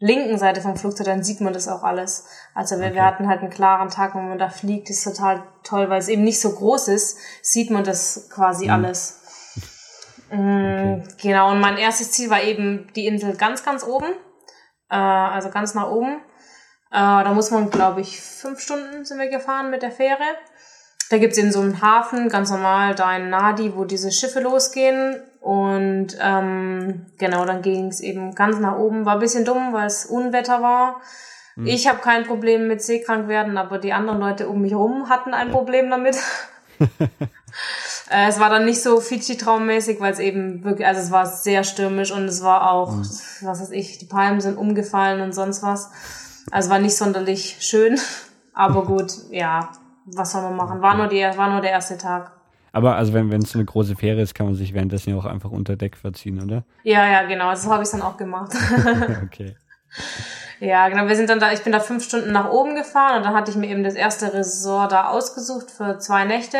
linken Seite vom Flugzeug, dann sieht man das auch alles. Also wir, okay. wir hatten halt einen klaren Tag, wenn man da fliegt, ist total toll, weil es eben nicht so groß ist, sieht man das quasi mhm. alles. <laughs> Okay. Mm, genau, und mein erstes Ziel war eben die Insel ganz, ganz oben, äh, also ganz nach oben. Äh, da muss man, glaube ich, fünf Stunden sind wir gefahren mit der Fähre. Da gibt's eben so einen Hafen, ganz normal, da in Nadi, wo diese Schiffe losgehen. Und ähm, genau, dann ging's eben ganz nach oben. War ein bisschen dumm, weil es Unwetter war. Hm. Ich habe kein Problem mit seekrank werden, aber die anderen Leute um mich herum hatten ein Problem damit. <laughs> äh, es war dann nicht so Fidschi-traummäßig, weil es eben wirklich, also es war sehr stürmisch und es war auch, mhm. was weiß ich, die Palmen sind umgefallen und sonst was. Also war nicht sonderlich schön. <laughs> Aber <laughs> gut, ja, was soll man machen? War nur, die, war nur der erste Tag. Aber also wenn es so eine große Fähre ist, kann man sich währenddessen ja auch einfach unter Deck verziehen, oder? <laughs> Ja, ja, genau. So habe ich dann auch gemacht. <laughs> <laughs> okay. Ja, genau. Wir sind dann da, ich bin da fünf Stunden nach oben gefahren und dann hatte ich mir eben das erste Resort da ausgesucht für zwei Nächte.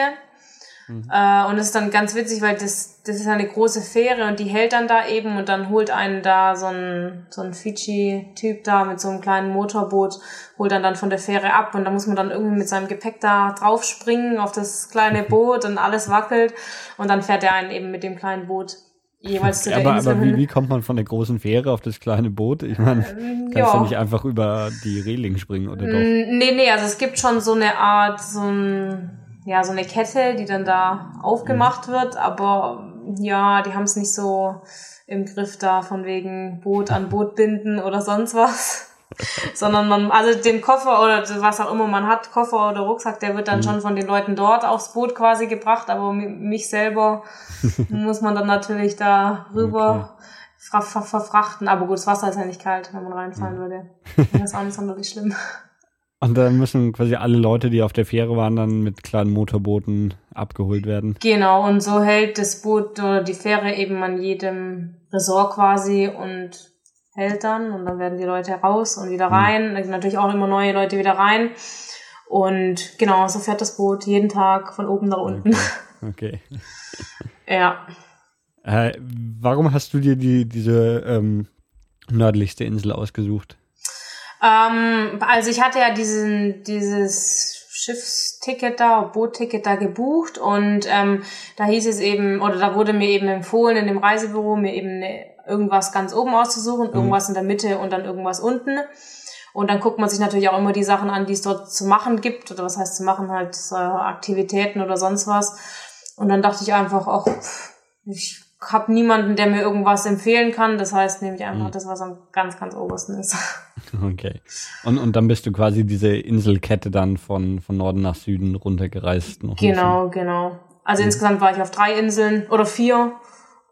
Mhm. Äh, und es ist dann ganz witzig, weil das, das ist eine große Fähre und die hält dann da eben und dann holt einen da so ein, so ein Fidschi-Typ da mit so einem kleinen Motorboot, holt dann dann von der Fähre ab und da muss man dann irgendwie mit seinem Gepäck da draufspringen auf das kleine <laughs> Boot und alles wackelt und dann fährt er einen eben mit dem kleinen Boot jeweils zu der aber, Insel aber wie, wie kommt man von der großen Fähre auf das kleine Boot? Ich meine, ähm, kannst ja. du nicht einfach über die Reling springen oder doch? Nee, nee, also es gibt schon so eine Art, so ein ja, so eine Kette, die dann da aufgemacht mhm. wird, aber ja, die haben es nicht so im Griff da von wegen Boot an Boot binden oder sonst was. <laughs> Sondern man, also den Koffer oder was auch immer man hat, Koffer oder Rucksack, der wird dann mhm. schon von den Leuten dort aufs Boot quasi gebracht, aber mich selber <laughs> muss man dann natürlich da rüber okay. ver verfrachten. Aber gut, das Wasser ist ja nicht kalt, wenn man reinfallen mhm. würde. <laughs> Das ist auch nicht sonderlich schlimm. Und dann müssen quasi alle Leute, die auf der Fähre waren, dann mit kleinen Motorbooten abgeholt werden. Genau, und so hält das Boot oder die Fähre eben an jedem Resort quasi und hält dann und dann werden die Leute raus und wieder hm. rein. Mhm. natürlich auch immer neue Leute wieder rein. Und genau, so fährt das Boot jeden Tag von oben nach unten. Okay. <laughs> okay. ja. Äh, warum hast du dir die, diese ähm, nördlichste Insel ausgesucht? Ähm, also ich hatte ja diesen, dieses Schiffsticket da, Bootticket da gebucht und ähm, da hieß es eben, oder da wurde mir eben empfohlen in dem Reisebüro, mir eben ne, irgendwas ganz oben auszusuchen, mhm. irgendwas in der Mitte und dann irgendwas unten. Und dann guckt man sich natürlich auch immer die Sachen an, die es dort zu machen gibt, oder was heißt zu machen, halt so Aktivitäten oder sonst was. Und dann dachte ich einfach, auch ich habe niemanden, der mir irgendwas empfehlen kann. Das heißt, nehme ich einfach mhm. das, was am ganz, ganz obersten ist. <laughs> Okay. Und, und dann bist du quasi diese Inselkette dann von, von Norden nach Süden runtergereist. Noch genau, genau. Also mhm. insgesamt war ich auf drei Inseln oder vier.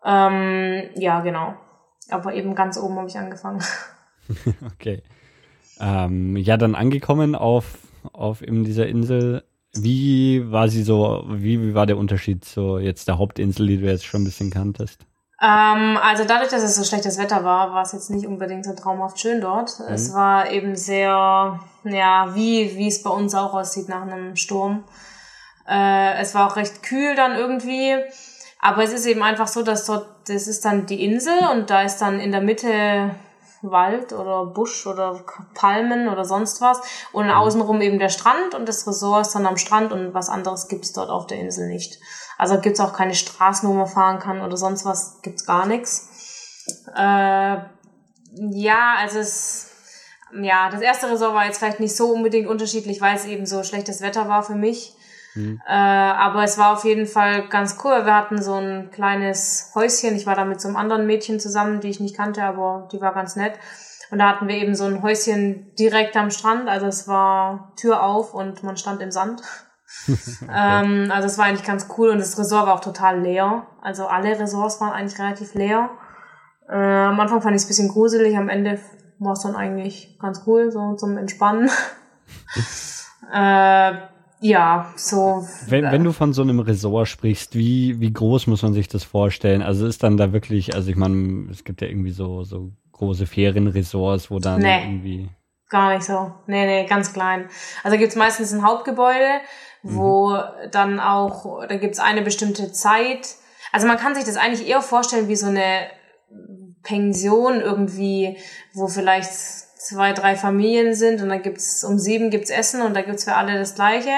Ähm, ja, genau. Aber eben ganz oben habe ich angefangen. <laughs> okay. Ähm, ja, dann angekommen auf, auf eben dieser Insel. Wie war sie so, wie, wie war der Unterschied zu jetzt der Hauptinsel, die du jetzt schon ein bisschen kanntest? Ähm, also dadurch, dass es so schlechtes Wetter war, war es jetzt nicht unbedingt so traumhaft schön dort. Mhm. Es war eben sehr, ja, wie, wie es bei uns auch aussieht nach einem Sturm. Äh, es war auch recht kühl dann irgendwie. Aber es ist eben einfach so, dass dort, das ist dann die Insel und da ist dann in der Mitte Wald oder Busch oder Palmen oder sonst was und mhm. außenrum eben der Strand und das Resort ist dann am Strand und was anderes gibt's dort auf der Insel nicht. Also gibt's auch keine Straßen, wo man fahren kann oder sonst was, gibt's gar nichts. Äh, ja, also es, ja, das erste Resort war jetzt vielleicht nicht so unbedingt unterschiedlich, weil es eben so schlechtes Wetter war für mich. Mhm. Äh, aber es war auf jeden Fall ganz cool. Wir hatten so ein kleines Häuschen. Ich war da mit so einem anderen Mädchen zusammen, die ich nicht kannte, aber die war ganz nett. Und da hatten wir eben so ein Häuschen direkt am Strand. Also es war Tür auf und man stand im Sand. <laughs> <laughs> okay. ähm, also es war eigentlich ganz cool und das Resort war auch total leer. Also alle Resorts waren eigentlich relativ leer. Äh, am Anfang fand ich es ein bisschen gruselig, am Ende war es dann eigentlich ganz cool, so zum Entspannen. <laughs> äh, ja, so. Wenn, wenn du von so einem Resort sprichst, wie, wie groß muss man sich das vorstellen? Also ist dann da wirklich, also ich meine, es gibt ja irgendwie so, so große Ferienresorts, wo dann nee, irgendwie. Gar nicht so. Nee, nee, ganz klein. Also gibt's meistens ein Hauptgebäude, wo mhm. dann auch, da gibt's eine bestimmte Zeit. Also man kann sich das eigentlich eher vorstellen wie so eine Pension irgendwie, wo vielleicht zwei, drei Familien sind und dann gibt's um sieben gibt's Essen und da gibt's für alle das Gleiche.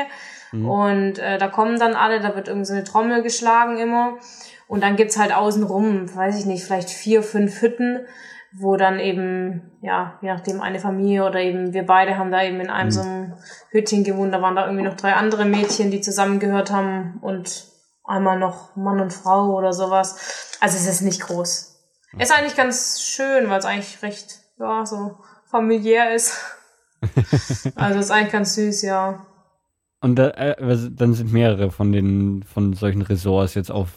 Mhm. Und äh, da kommen dann alle, da wird irgendwie so eine Trommel geschlagen immer. Und dann gibt's halt außenrum, weiß ich nicht, vielleicht vier, fünf Hütten, wo dann eben, ja, je nachdem eine Familie oder eben wir beide haben da eben in einem mhm. so einem Hütchen gewohnt. Da waren da irgendwie noch drei andere Mädchen, die zusammengehört haben und einmal noch Mann und Frau oder sowas. Also es ist nicht groß. Ist eigentlich ganz schön, weil es eigentlich recht, ja, so familiär ist. <laughs> also ist eigentlich ganz süß, ja. Und da, äh, dann sind mehrere von den von solchen Ressorts jetzt auf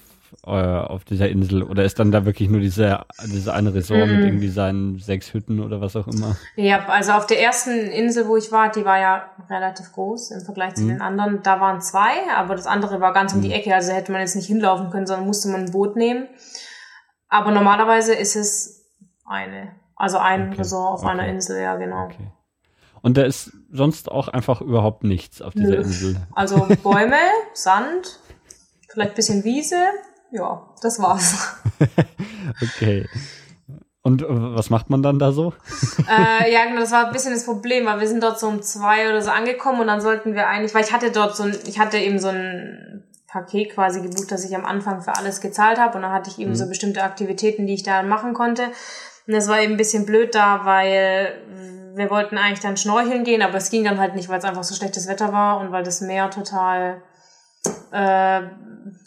äh, auf dieser Insel oder ist dann da wirklich nur diese diese eine Resort mm. mit irgendwie seinen sechs Hütten oder was auch immer? Ja, also auf der ersten Insel, wo ich war, die war ja relativ groß im Vergleich zu mm. den anderen. Da waren zwei, aber das andere war ganz mm. um die mhm. Ecke, also hätte man jetzt nicht hinlaufen können, sondern musste man ein Boot nehmen. Aber normalerweise ist es eine also ein okay. Resort auf okay. einer Insel, ja, genau. Okay. Und da ist sonst auch einfach überhaupt nichts auf dieser Nö. Insel. Also <laughs> Bäume, Sand, vielleicht ein bisschen Wiese. Ja, das war's. <laughs> okay. Und äh, was macht man dann da so? <laughs> äh, ja, genau, das war ein bisschen das Problem, weil wir sind dort so um zwei oder so angekommen und dann sollten wir eigentlich, weil ich hatte dort so ein, ich hatte eben so ein Paket quasi gebucht, dass ich am Anfang für alles gezahlt habe und dann hatte ich eben mhm. so bestimmte Aktivitäten, die ich da machen konnte. Und das war eben ein bisschen blöd da, weil wir wollten eigentlich dann schnorcheln gehen, aber es ging dann halt nicht, weil es einfach so schlechtes Wetter war und weil das Meer total, äh,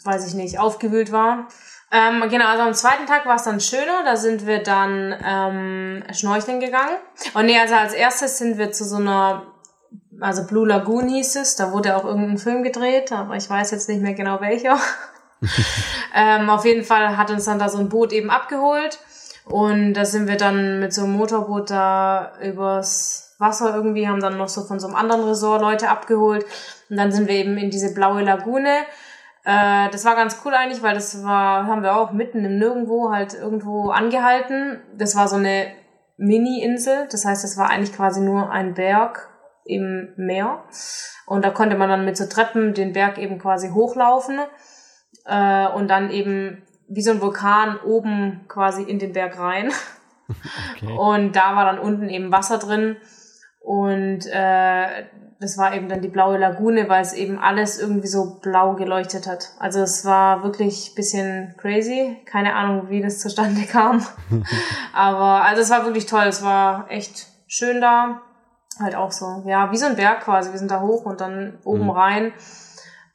weiß ich nicht, aufgewühlt war. Ähm, genau, also am zweiten Tag war es dann schöner, da sind wir dann ähm, schnorcheln gegangen. Und nee, also als erstes sind wir zu so einer, also Blue Lagoon hieß es, da wurde auch irgendein Film gedreht, aber ich weiß jetzt nicht mehr genau welcher. <laughs> ähm, auf jeden Fall hat uns dann da so ein Boot eben abgeholt und da sind wir dann mit so einem Motorboot da übers Wasser irgendwie, haben dann noch so von so einem anderen Resort Leute abgeholt. Und dann sind wir eben in diese blaue Lagune. Äh, das war ganz cool eigentlich, weil das war, haben wir auch mitten im Nirgendwo halt irgendwo angehalten. Das war so eine Mini-Insel. Das heißt, es war eigentlich quasi nur ein Berg im Meer. Und da konnte man dann mit so Treppen den Berg eben quasi hochlaufen. Äh, und dann eben wie so ein Vulkan oben quasi in den Berg rein. Okay. Und da war dann unten eben Wasser drin. Und äh, das war eben dann die blaue Lagune, weil es eben alles irgendwie so blau geleuchtet hat. Also es war wirklich bisschen crazy. Keine Ahnung, wie das zustande <laughs> kam. Aber also es war wirklich toll. Es war echt schön da. Halt auch so, ja, wie so ein Berg quasi. Wir sind da hoch und dann oben mhm. rein.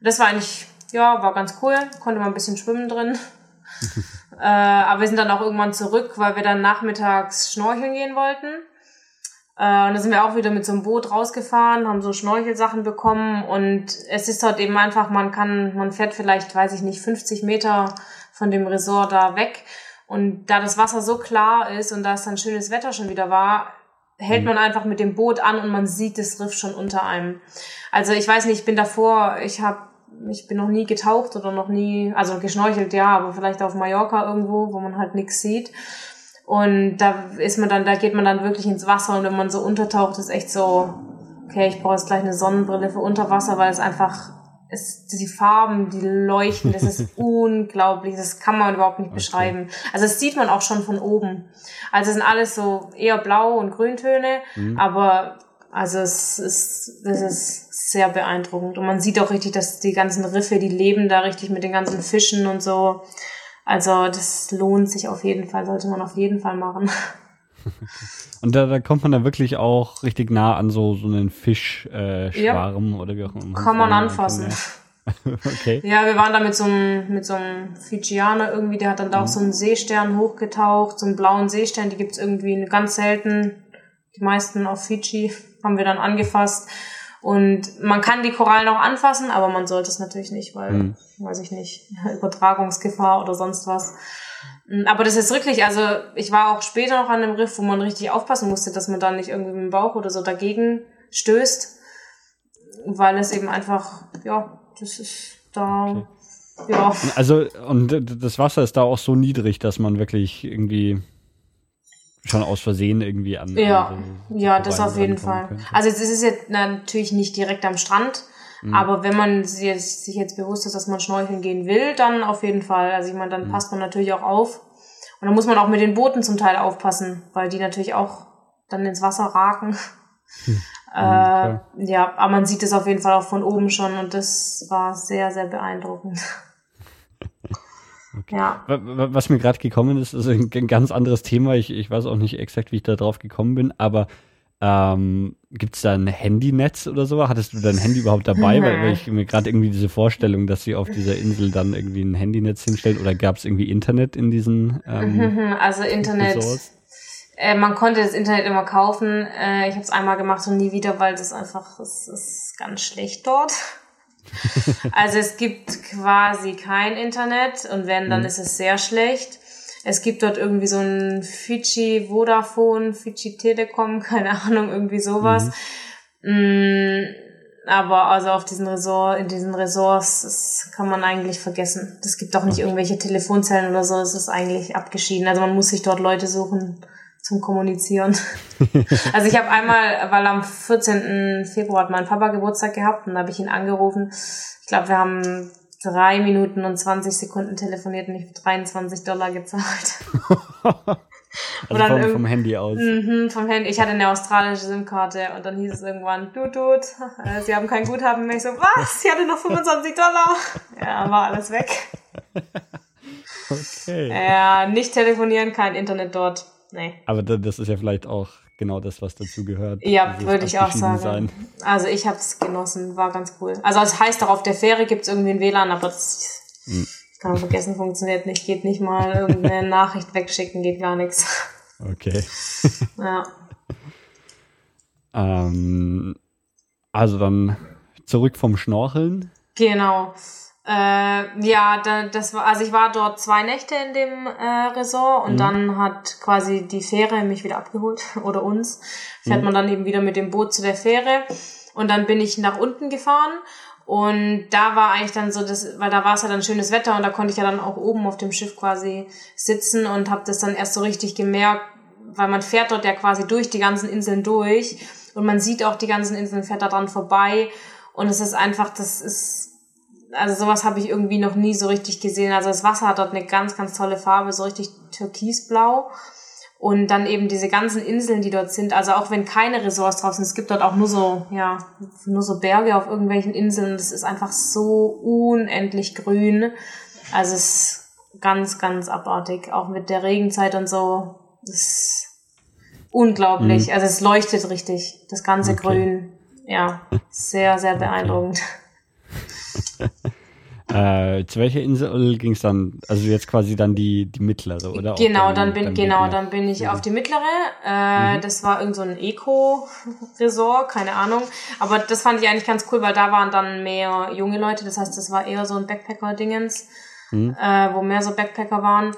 Das war eigentlich, ja, war ganz cool. Konnte man ein bisschen schwimmen drin äh, aber wir sind dann auch irgendwann zurück, weil wir dann nachmittags schnorcheln gehen wollten. Äh, und da sind wir auch wieder mit so einem Boot rausgefahren, haben so Schnorchelsachen bekommen und es ist dort eben einfach, man kann, man fährt vielleicht, weiß ich nicht, 50 Meter von dem Resort da weg. Und da das Wasser so klar ist und da es dann schönes Wetter schon wieder war, hält mhm. man einfach mit dem Boot an und man sieht das Riff schon unter einem. Also ich weiß nicht, ich bin davor, ich habe ich bin noch nie getaucht oder noch nie, also geschnorchelt ja, aber vielleicht auf Mallorca irgendwo, wo man halt nichts sieht. Und da ist man dann, da geht man dann wirklich ins Wasser und wenn man so untertaucht, ist echt so, okay, ich brauche jetzt gleich eine Sonnenbrille für Unterwasser, weil es einfach, es, die Farben, die leuchten, das ist <laughs> unglaublich, das kann man überhaupt nicht okay. beschreiben. Also das sieht man auch schon von oben. Also es sind alles so eher blau und Grüntöne, mhm. aber also es ist, das ist sehr beeindruckend. Und man sieht auch richtig, dass die ganzen Riffe, die leben da richtig mit den ganzen Fischen und so. Also das lohnt sich auf jeden Fall, sollte man auf jeden Fall machen. <laughs> Und da, da kommt man da wirklich auch richtig nah an so, so einen Fischschwarm äh, ja. oder wie auch immer. Kann man anfassen. <laughs> okay. Ja, wir waren da mit so einem, mit so einem Fijianer irgendwie, der hat dann da mhm. auch so einen Seestern hochgetaucht, so einen blauen Seestern, die gibt's irgendwie ganz selten, die meisten auf Fiji haben wir dann angefasst. Und man kann die Korallen auch anfassen, aber man sollte es natürlich nicht, weil, mhm. weiß ich nicht, <laughs> Übertragungsgefahr oder sonst was. Mm, aber das ist wirklich, also ich war auch später noch an einem Riff, wo man richtig aufpassen musste, dass man da nicht irgendwie mit dem Bauch oder so dagegen stößt, weil es eben einfach, ja, das ist da, okay. ja. Also, und das Wasser ist da auch so niedrig, dass man wirklich irgendwie schon aus Versehen irgendwie an. Ja, an ja, das auf jeden Fall. Könnte. Also es ist jetzt natürlich nicht direkt am Strand, mhm. aber wenn man sich jetzt bewusst ist, dass man schnorcheln gehen will, dann auf jeden Fall. Also ich meine, dann mhm. passt man natürlich auch auf. Und dann muss man auch mit den Booten zum Teil aufpassen, weil die natürlich auch dann ins Wasser raken. Hm. <laughs> Äh, ja, aber man sieht es auf jeden Fall auch von oben schon und das war sehr, sehr beeindruckend. Ja. Was mir gerade gekommen ist, ist ein ganz anderes Thema. Ich, ich weiß auch nicht exakt, wie ich da drauf gekommen bin, aber ähm, gibt es da ein Handynetz oder so? Hattest du dein Handy überhaupt dabei? Mhm. Weil, weil, ich mir gerade irgendwie diese Vorstellung, dass sie auf dieser Insel dann irgendwie ein Handynetz hinstellen oder gab es irgendwie Internet in diesen ähm, <laughs> Also Internet. Äh, man konnte das Internet immer kaufen. Äh, ich habe es einmal gemacht und nie wieder, weil das einfach, es ist ganz schlecht dort. <laughs> also es gibt quasi kein Internet und wenn, dann mhm. ist es sehr schlecht. Es gibt dort irgendwie so ein Fiji Vodafone, Fiji Telekom, <laughs> keine Ahnung, irgendwie sowas. Mhm. Mm, aber also auf diesen Resort, in diesen Resorts, das kann man eigentlich vergessen. Es gibt auch nicht irgendwelche Telefonzellen oder so, es ist eigentlich abgeschieden. Also man muss sich dort Leute suchen zum Kommunizieren. <laughs> also ich habe einmal, weil am 14. Februar hat mein Papa Geburtstag gehabt und da habe ich ihn angerufen. Ich glaube, wir haben drei Minuten und 20 Sekunden telefoniert und ich habe 23 Dollar gezahlt. <laughs> also vom, vom Handy aus. Mhm, vom Handy. Ich hatte eine australische SIM-Karte und dann hieß es irgendwann, du, du, äh, sie haben kein Guthaben mehr. Ich so, was? Sie hatte noch 25 Dollar. Ja, war alles weg. <laughs> Okay. Ja, nicht telefonieren, kein Internet dort. Nee. Aber das ist ja vielleicht auch genau das, was dazu gehört. Ja, würde ich auch sagen. Sein. Also ich habe es genossen, war ganz cool. Also es heißt auch, auf der Fähre gibt es irgendwie ein WLAN, aber das hm. kann man vergessen, funktioniert nicht, geht nicht mal irgendeine <laughs> Nachricht wegschicken, geht gar nichts. Okay. <laughs> ja. ähm, also dann zurück vom Schnorcheln. Genau. Äh, ja, da, das war, also ich war dort zwei Nächte in dem äh, Resort und mhm. dann hat quasi die Fähre mich wieder abgeholt <laughs> oder uns. Fährt mhm. man dann eben wieder mit dem Boot zu der Fähre und dann bin ich nach unten gefahren und da war eigentlich dann so das, weil da war es ja dann schönes Wetter und da konnte ich ja dann auch oben auf dem Schiff quasi sitzen und habe das dann erst so richtig gemerkt, weil man fährt dort ja quasi durch die ganzen Inseln durch und man sieht auch die ganzen Inseln, fährt da dran vorbei und es ist einfach, das ist also sowas habe ich irgendwie noch nie so richtig gesehen. Also das Wasser hat dort eine ganz, ganz tolle Farbe, so richtig türkisblau. Und dann eben diese ganzen Inseln, die dort sind, also auch wenn keine Ressorts drauf sind, es gibt dort auch nur so, ja, nur so Berge auf irgendwelchen Inseln. Das ist einfach so unendlich grün. Also es ist ganz, ganz abartig. Auch mit der Regenzeit und so. Das ist unglaublich. Mhm. Also es leuchtet richtig. Das ganze okay. Grün. Ja, sehr, sehr beeindruckend. Okay. <laughs> äh, zu welcher Insel ging es dann? Also jetzt quasi dann die, die mittlere, oder? Genau, dann bin, genau, dann bin ich ja. auf die mittlere. Äh, mhm. Das war irgend so ein Eco-Resort, keine Ahnung. Aber das fand ich eigentlich ganz cool, weil da waren dann mehr junge Leute. Das heißt, das war eher so ein Backpacker-Dingens, mhm. äh, wo mehr so Backpacker waren.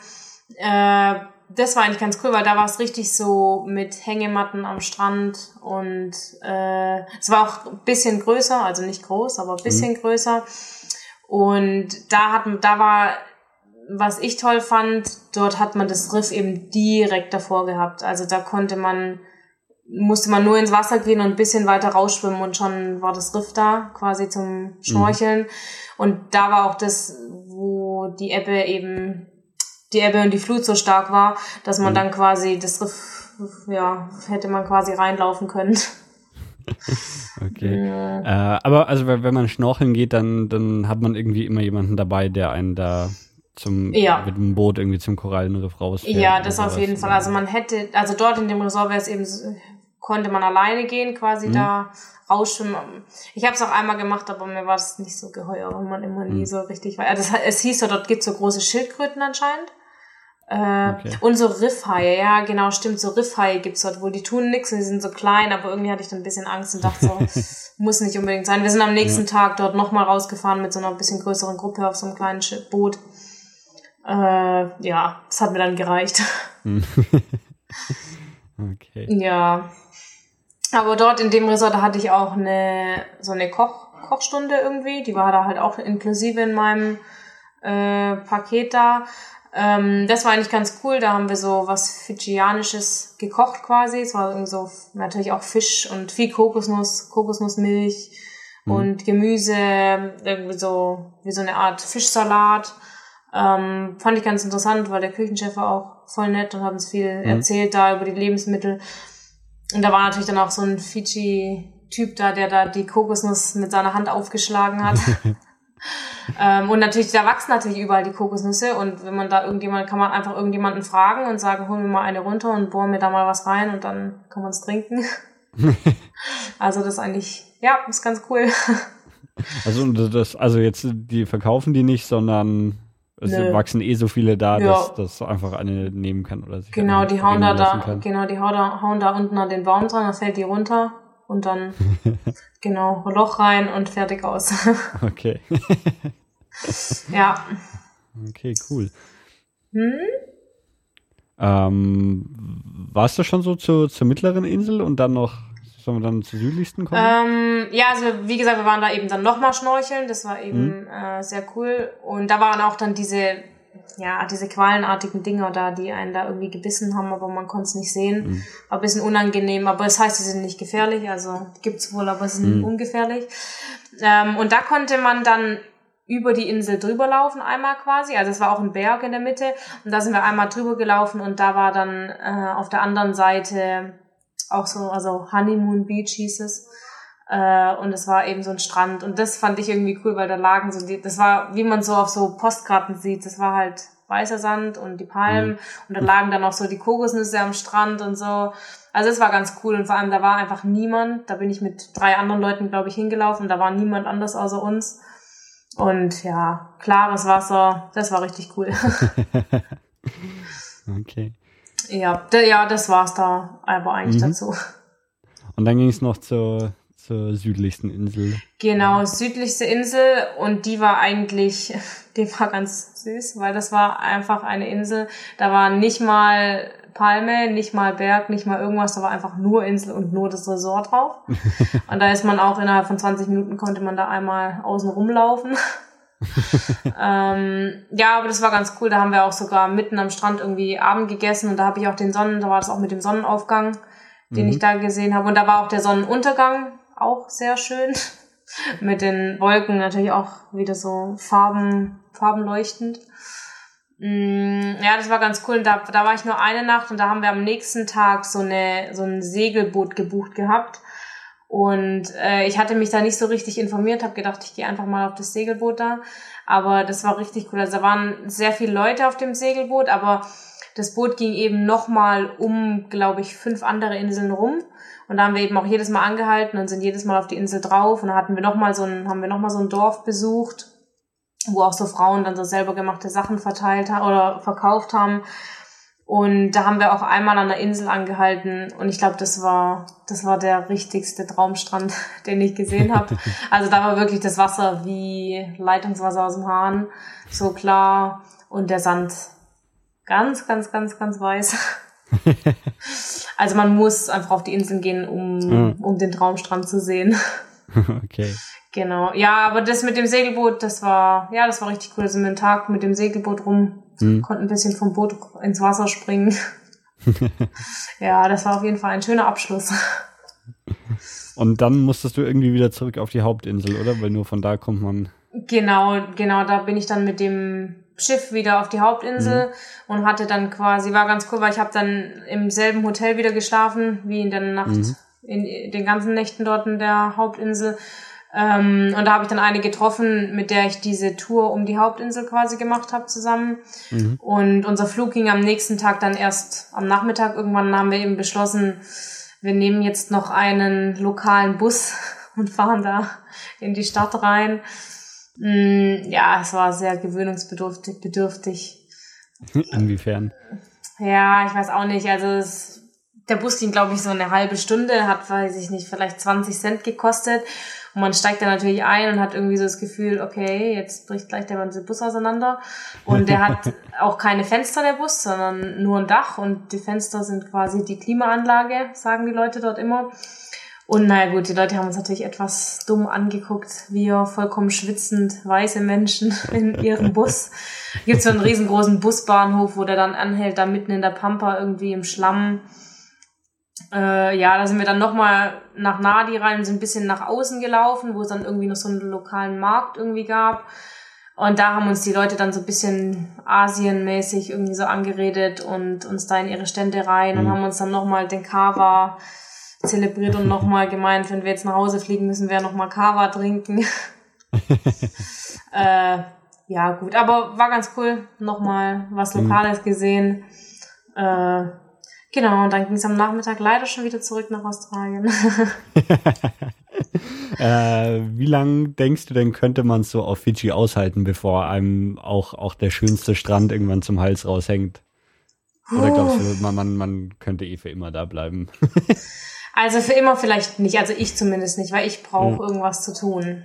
Äh, das war eigentlich ganz cool, weil da war es richtig so mit Hängematten am Strand und äh, es war auch ein bisschen größer, also nicht groß, aber ein bisschen mhm. größer. Und da hat da war, was ich toll fand, dort hat man das Riff eben direkt davor gehabt. Also da konnte man, musste man nur ins Wasser gehen und ein bisschen weiter rausschwimmen und schon war das Riff da, quasi zum Schnorcheln. Mhm. Und da war auch das, wo die Ebbe eben die Ebbe und die Flut so stark war, dass man mhm. dann quasi das Riff, ja, hätte man quasi reinlaufen können. <laughs> okay. Ja. Äh, aber also wenn man schnorcheln geht, dann, dann hat man irgendwie immer jemanden dabei, der einen da zum ja. mit dem Boot irgendwie zum Korallenriff rausfährt. Ja, das auf jeden Fall. Also man hätte, also dort in dem Resort wäre es eben, konnte man alleine gehen, quasi mhm. da rausschwimmen. Ich habe es auch einmal gemacht, aber mir war es nicht so geheuer, weil man immer nie mhm. so richtig war. Also es, es hieß so, dort gibt es so große Schildkröten anscheinend. Äh, okay. Und so Riffhaie, ja, genau, stimmt, so Riffhaie gibt's dort, wo die tun nix und die sind so klein, aber irgendwie hatte ich dann ein bisschen Angst und dachte so, <laughs> muss nicht unbedingt sein. Wir sind am nächsten ja. Tag dort nochmal rausgefahren mit so einer bisschen größeren Gruppe auf so einem kleinen Boot. Äh, ja, das hat mir dann gereicht. <laughs> okay. Ja. Aber dort in dem Resort hatte ich auch eine, so eine Koch, Kochstunde irgendwie, die war da halt auch inklusive in meinem äh, Paket da. Ähm, das war eigentlich ganz cool. Da haben wir so was Fidschianisches gekocht quasi. Es war irgendwie so natürlich auch Fisch und viel Kokosnuss, Kokosnussmilch mhm. und Gemüse, irgendwie so wie so eine Art Fischsalat. Ähm, fand ich ganz interessant, weil der Küchenchef war auch voll nett und hat uns viel mhm. erzählt da über die Lebensmittel. Und da war natürlich dann auch so ein Fidschi-Typ da, der da die Kokosnuss mit seiner Hand aufgeschlagen hat. <laughs> ähm, und natürlich, da wachsen natürlich überall die Kokosnüsse und wenn man da irgendjemand, kann man einfach irgendjemanden fragen und sagen, hol mir mal eine runter und bohren mir da mal was rein und dann kann man es trinken. <laughs> also das ist eigentlich, ja, ist ganz cool. also das, also jetzt, die verkaufen die nicht, sondern es Nö. wachsen eh so viele da, ja. dass das einfach eine nehmen kann oder sich Genau, die hauen da, da genau, die hauen da, hauen da unten an den Baum dran, dann fällt die runter und dann <laughs> genau Loch rein und fertig aus. <laughs> okay. ja. Okay, cool. Hm? Ähm, warst du schon so zu, zur mittleren Insel und dann noch, sollen wir dann zur südlichsten kommen? Ähm, ja, also wie gesagt, wir waren da eben dann nochmal schnorcheln, das war eben mhm. äh, sehr cool. Und da waren auch dann diese ja, diese qualenartigen Dinger da, die einen da irgendwie gebissen haben, aber man konnte es nicht sehen. Mhm. War ein bisschen unangenehm, aber es das heißt, sie sind nicht gefährlich, also gibt's wohl, aber sie sind mhm. ungefährlich. Ähm, und da konnte man dann über die Insel drüber laufen einmal quasi, also es war auch ein Berg in der Mitte und da sind wir einmal drüber gelaufen und da war dann äh, auf der anderen Seite auch so, also Honeymoon Beach hieß es. Äh, und es war eben so ein Strand. Und das fand ich irgendwie cool, weil da lagen so die, das war, wie man so auf so Postkarten sieht, das war halt weißer Sand und die Palmen mhm. und da lagen dann auch so die Kokosnüsse am Strand und so. Also es war ganz cool und vor allem da war einfach niemand. Da bin ich mit drei anderen Leuten, glaube ich, hingelaufen. Da war niemand anders außer uns. Und ja, klares Wasser, das war richtig cool. <laughs> <laughs> okay. Ja, ja, das war's da aber eigentlich mhm. dazu. Und dann ging es noch zur zur südlichsten Insel. Genau, südlichste Insel und die war eigentlich, <laughs> die war ganz süß, weil das war einfach eine Insel, da war nicht mal Palme, nicht mal Berg, nicht mal irgendwas, da war einfach nur Insel und nur das Resort drauf. <laughs> und da ist man auch innerhalb von 20 Minuten konnte man da einmal außen rumlaufen. <laughs> ähm, ja, aber das war ganz cool. Da haben wir auch sogar mitten am Strand irgendwie Abend gegessen und da habe ich auch den Sonnen, da war das auch mit dem Sonnenaufgang, den mhm. ich da gesehen habe. Und da war auch der Sonnenuntergang, auch sehr schön. <laughs> Mit den Wolken natürlich auch wieder so Farben, farbenleuchtend. Mm, ja, das war ganz cool. Da, da war ich nur eine Nacht und da haben wir am nächsten Tag so eine so ein Segelboot gebucht gehabt. Und äh, ich hatte mich da nicht so richtig informiert, habe gedacht, ich gehe einfach mal auf das Segelboot da. Aber das war richtig cool. Also da waren sehr viele Leute auf dem Segelboot, aber das Boot ging eben nochmal um, glaube ich, fünf andere Inseln rum. Und da haben wir eben auch jedes Mal angehalten und sind jedes Mal auf die Insel drauf. Und da hatten wir noch mal so ein, haben wir noch mal so ein Dorf besucht, wo auch so Frauen dann so selber gemachte Sachen verteilt haben oder verkauft haben. Und da haben wir auch einmal an der Insel angehalten und ich glaube, das war das war der richtigste Traumstrand, <laughs> den ich gesehen habe. <laughs> Also da war wirklich das Wasser wie Leitungswasser aus dem Hahn, so klar und der Sand ganz, ganz, ganz, ganz weiß. <laughs> also man muss einfach auf die Inseln gehen, um, mhm. um den Traumstrand zu sehen. <laughs> okay. Genau. Ja, aber das mit dem Segelboot, das war, ja, das war richtig cool. Da sind wir einen Tag mit dem Segelboot rum, mhm. konnten ein bisschen vom Boot ins Wasser springen. <laughs> ja, das war auf jeden Fall ein schöner Abschluss. Und dann musstest du irgendwie wieder zurück auf die Hauptinsel, oder? Weil nur von da kommt man. Genau, genau, da bin ich dann mit dem Schiff wieder auf die Hauptinsel mhm. und hatte dann quasi, war ganz cool, weil ich habe dann im selben Hotel wieder geschlafen, wie in der Nacht, mhm. in den ganzen Nächten dort in der Hauptinsel. Ähm, und da habe ich dann eine getroffen, mit der ich diese Tour um die Hauptinsel quasi gemacht habe zusammen. Mhm. Und unser Flug ging am nächsten Tag dann erst am Nachmittag. Irgendwann haben wir eben beschlossen, wir nehmen jetzt noch einen lokalen Bus <laughs> und fahren da in die Stadt rein. Mm, ja, es war sehr gewöhnungsbedürftig. Bedürftig. <laughs> Inwiefern? Ja, ich weiß auch nicht. Also es, der Bus ging, glaube ich, so eine halbe Stunde, hat, weiß ich nicht, vielleicht 20 Cent gekostet. Und man steigt da natürlich ein und hat irgendwie so das Gefühl, okay, jetzt bricht gleich der ganze Bus auseinander. Und der hat <laughs> auch keine Fenster, der Bus, sondern nur ein Dach. Und die Fenster sind quasi die Klimaanlage, sagen die Leute dort immer. Und naja gut, die Leute haben uns natürlich etwas dumm angeguckt. Wir vollkommen schwitzend, weiße Menschen <laughs> in ihrem Bus. Gibt so einen riesengroßen Busbahnhof, wo der dann anhält, da mitten in der Pampa irgendwie im Schlamm. Äh, ja, da sind wir dann nochmal nach Nadi rein sind ein bisschen nach außen gelaufen, wo es dann irgendwie noch so einen lokalen Markt irgendwie gab. Und da haben uns die Leute dann so ein bisschen asienmäßig irgendwie so angeredet und uns da in ihre Stände rein mhm. und haben uns dann nochmal den Kava zelebriert und nochmal gemeint, wenn wir jetzt nach Hause fliegen, müssen wir nochmal Kava trinken. <laughs> äh, ja, gut, aber war ganz cool. Nochmal was mhm. Lokales gesehen. Äh, Genau, und dann ging es am Nachmittag leider schon wieder zurück nach Australien. <laughs> äh, wie lange denkst du denn, könnte man so auf Fidschi aushalten, bevor einem auch, auch der schönste Strand irgendwann zum Hals raushängt? Oder glaubst du, man, man, man könnte eh für immer da bleiben? <laughs> also für immer vielleicht nicht, also ich zumindest nicht, weil ich brauche hm. irgendwas zu tun.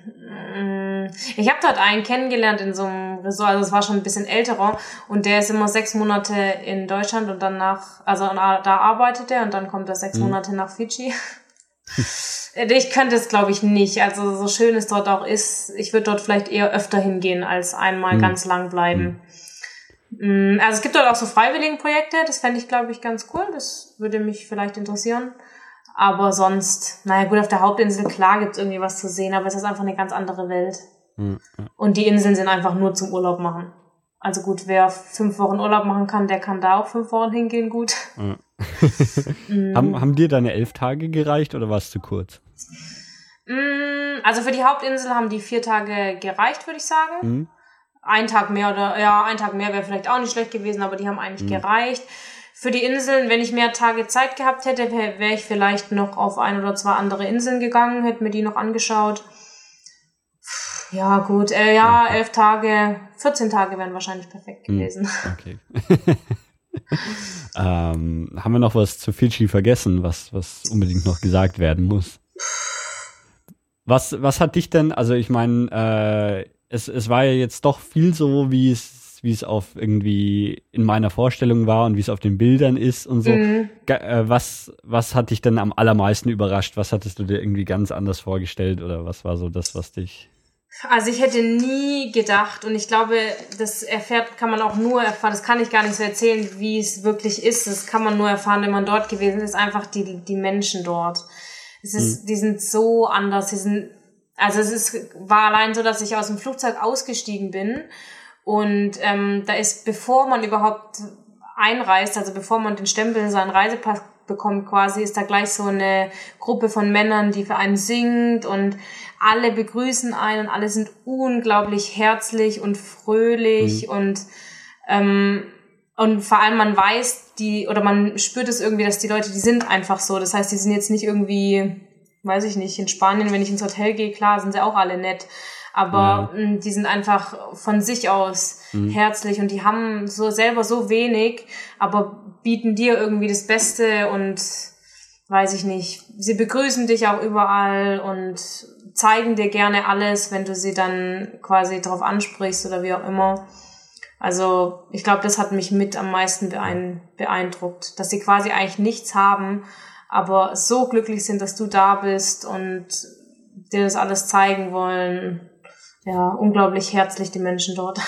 Ich habe dort einen kennengelernt in so einem Resort, also es war schon ein bisschen älterer und der ist immer sechs Monate in Deutschland und dann nach, also da arbeitet er und dann kommt er sechs mhm. Monate nach Fidschi. <laughs> ich könnte es, glaube ich, nicht. Also so schön es dort auch ist, ich würde dort vielleicht eher öfter hingehen, als einmal mhm. ganz lang bleiben. Mhm. Also es gibt dort auch so Freiwilligenprojekte, das fände ich, glaube ich, ganz cool. Das würde mich vielleicht interessieren. Aber sonst, naja gut, auf der Hauptinsel, klar gibt's irgendwie was zu sehen, aber es ist einfach eine ganz andere Welt. Und die Inseln sind einfach nur zum Urlaub machen. Also gut, wer fünf Wochen Urlaub machen kann, der kann da auch fünf Wochen hingehen, gut. Mm. <laughs> <laughs> haben, haben dir deine elf Tage gereicht oder war es zu kurz? Mm, also für die Hauptinsel haben die vier Tage gereicht, würde ich sagen. Mm. Ein Tag mehr oder ja, ein Tag mehr wäre vielleicht auch nicht schlecht gewesen, aber die haben eigentlich mhm. gereicht. Für die Inseln, wenn ich mehr Tage Zeit gehabt hätte, wäre wär ich vielleicht noch auf ein oder zwei andere Inseln gegangen, hätte mir die noch angeschaut. Ja, gut. Äh, ja, okay. elf Tage, 14 Tage wären wahrscheinlich perfekt hm, gewesen. <laughs> Okay. <laughs> ähm, haben wir noch was zu Fidschi vergessen, was, was unbedingt noch gesagt werden muss? Was, was hat dich denn, also ich meine, äh, es, es war ja jetzt doch viel so, wie es, wie es auf irgendwie in meiner Vorstellung war und wie es auf den Bildern ist und so. Mhm. Äh, was, was hat dich denn am allermeisten überrascht? Was hattest du dir irgendwie ganz anders vorgestellt oder was war so das, was dich also ich hätte nie gedacht und ich glaube, das erfährt, kann man auch nur erfahren, das kann ich gar nicht so erzählen, wie es wirklich ist. Das kann man nur erfahren, wenn man dort gewesen ist, einfach die, die Menschen dort. Es ist, mhm. die sind so anders, die sind, also es ist, war allein so, dass ich aus dem Flugzeug ausgestiegen bin und ähm, da ist, bevor man überhaupt einreist, also bevor man den Stempel in seinen Reisepass bekommt quasi, ist da gleich so eine Gruppe von Männern, die für einen singt und alle begrüßen einen und alle sind unglaublich herzlich und fröhlich mhm. und ähm, und vor allem man weiß die oder man spürt es irgendwie, dass die Leute, die sind einfach so. Das heißt, die sind jetzt nicht irgendwie, weiß ich nicht, in Spanien, wenn ich ins Hotel gehe, klar, sind sie auch alle nett. Aber ja. die sind einfach von sich aus mhm. herzlich und die haben so selber so wenig, aber bieten dir irgendwie das Beste und weiß ich nicht. Sie begrüßen dich auch überall und zeigen dir gerne alles, wenn du sie dann quasi darauf ansprichst oder wie auch immer. Also ich glaube, das hat mich mit am meisten beeindruckt, dass sie quasi eigentlich nichts haben, aber so glücklich sind, dass du da bist und dir das alles zeigen wollen. Ja, unglaublich herzlich die Menschen dort.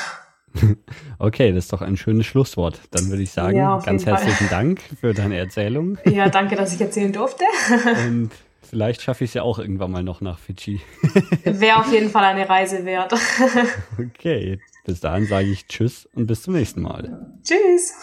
<laughs> Okay, das ist doch ein schönes Schlusswort. Dann würde ich sagen, ja, ganz herzlichen Fall. Dank für deine Erzählung. <laughs> Ja, danke, dass ich erzählen durfte. <laughs> Und Vielleicht schaffe ich es ja auch irgendwann mal noch nach Fidschi. Wäre auf jeden Fall eine Reise wert. okay, bis dahin sage ich Tschüss und bis zum nächsten Mal. Tschüss.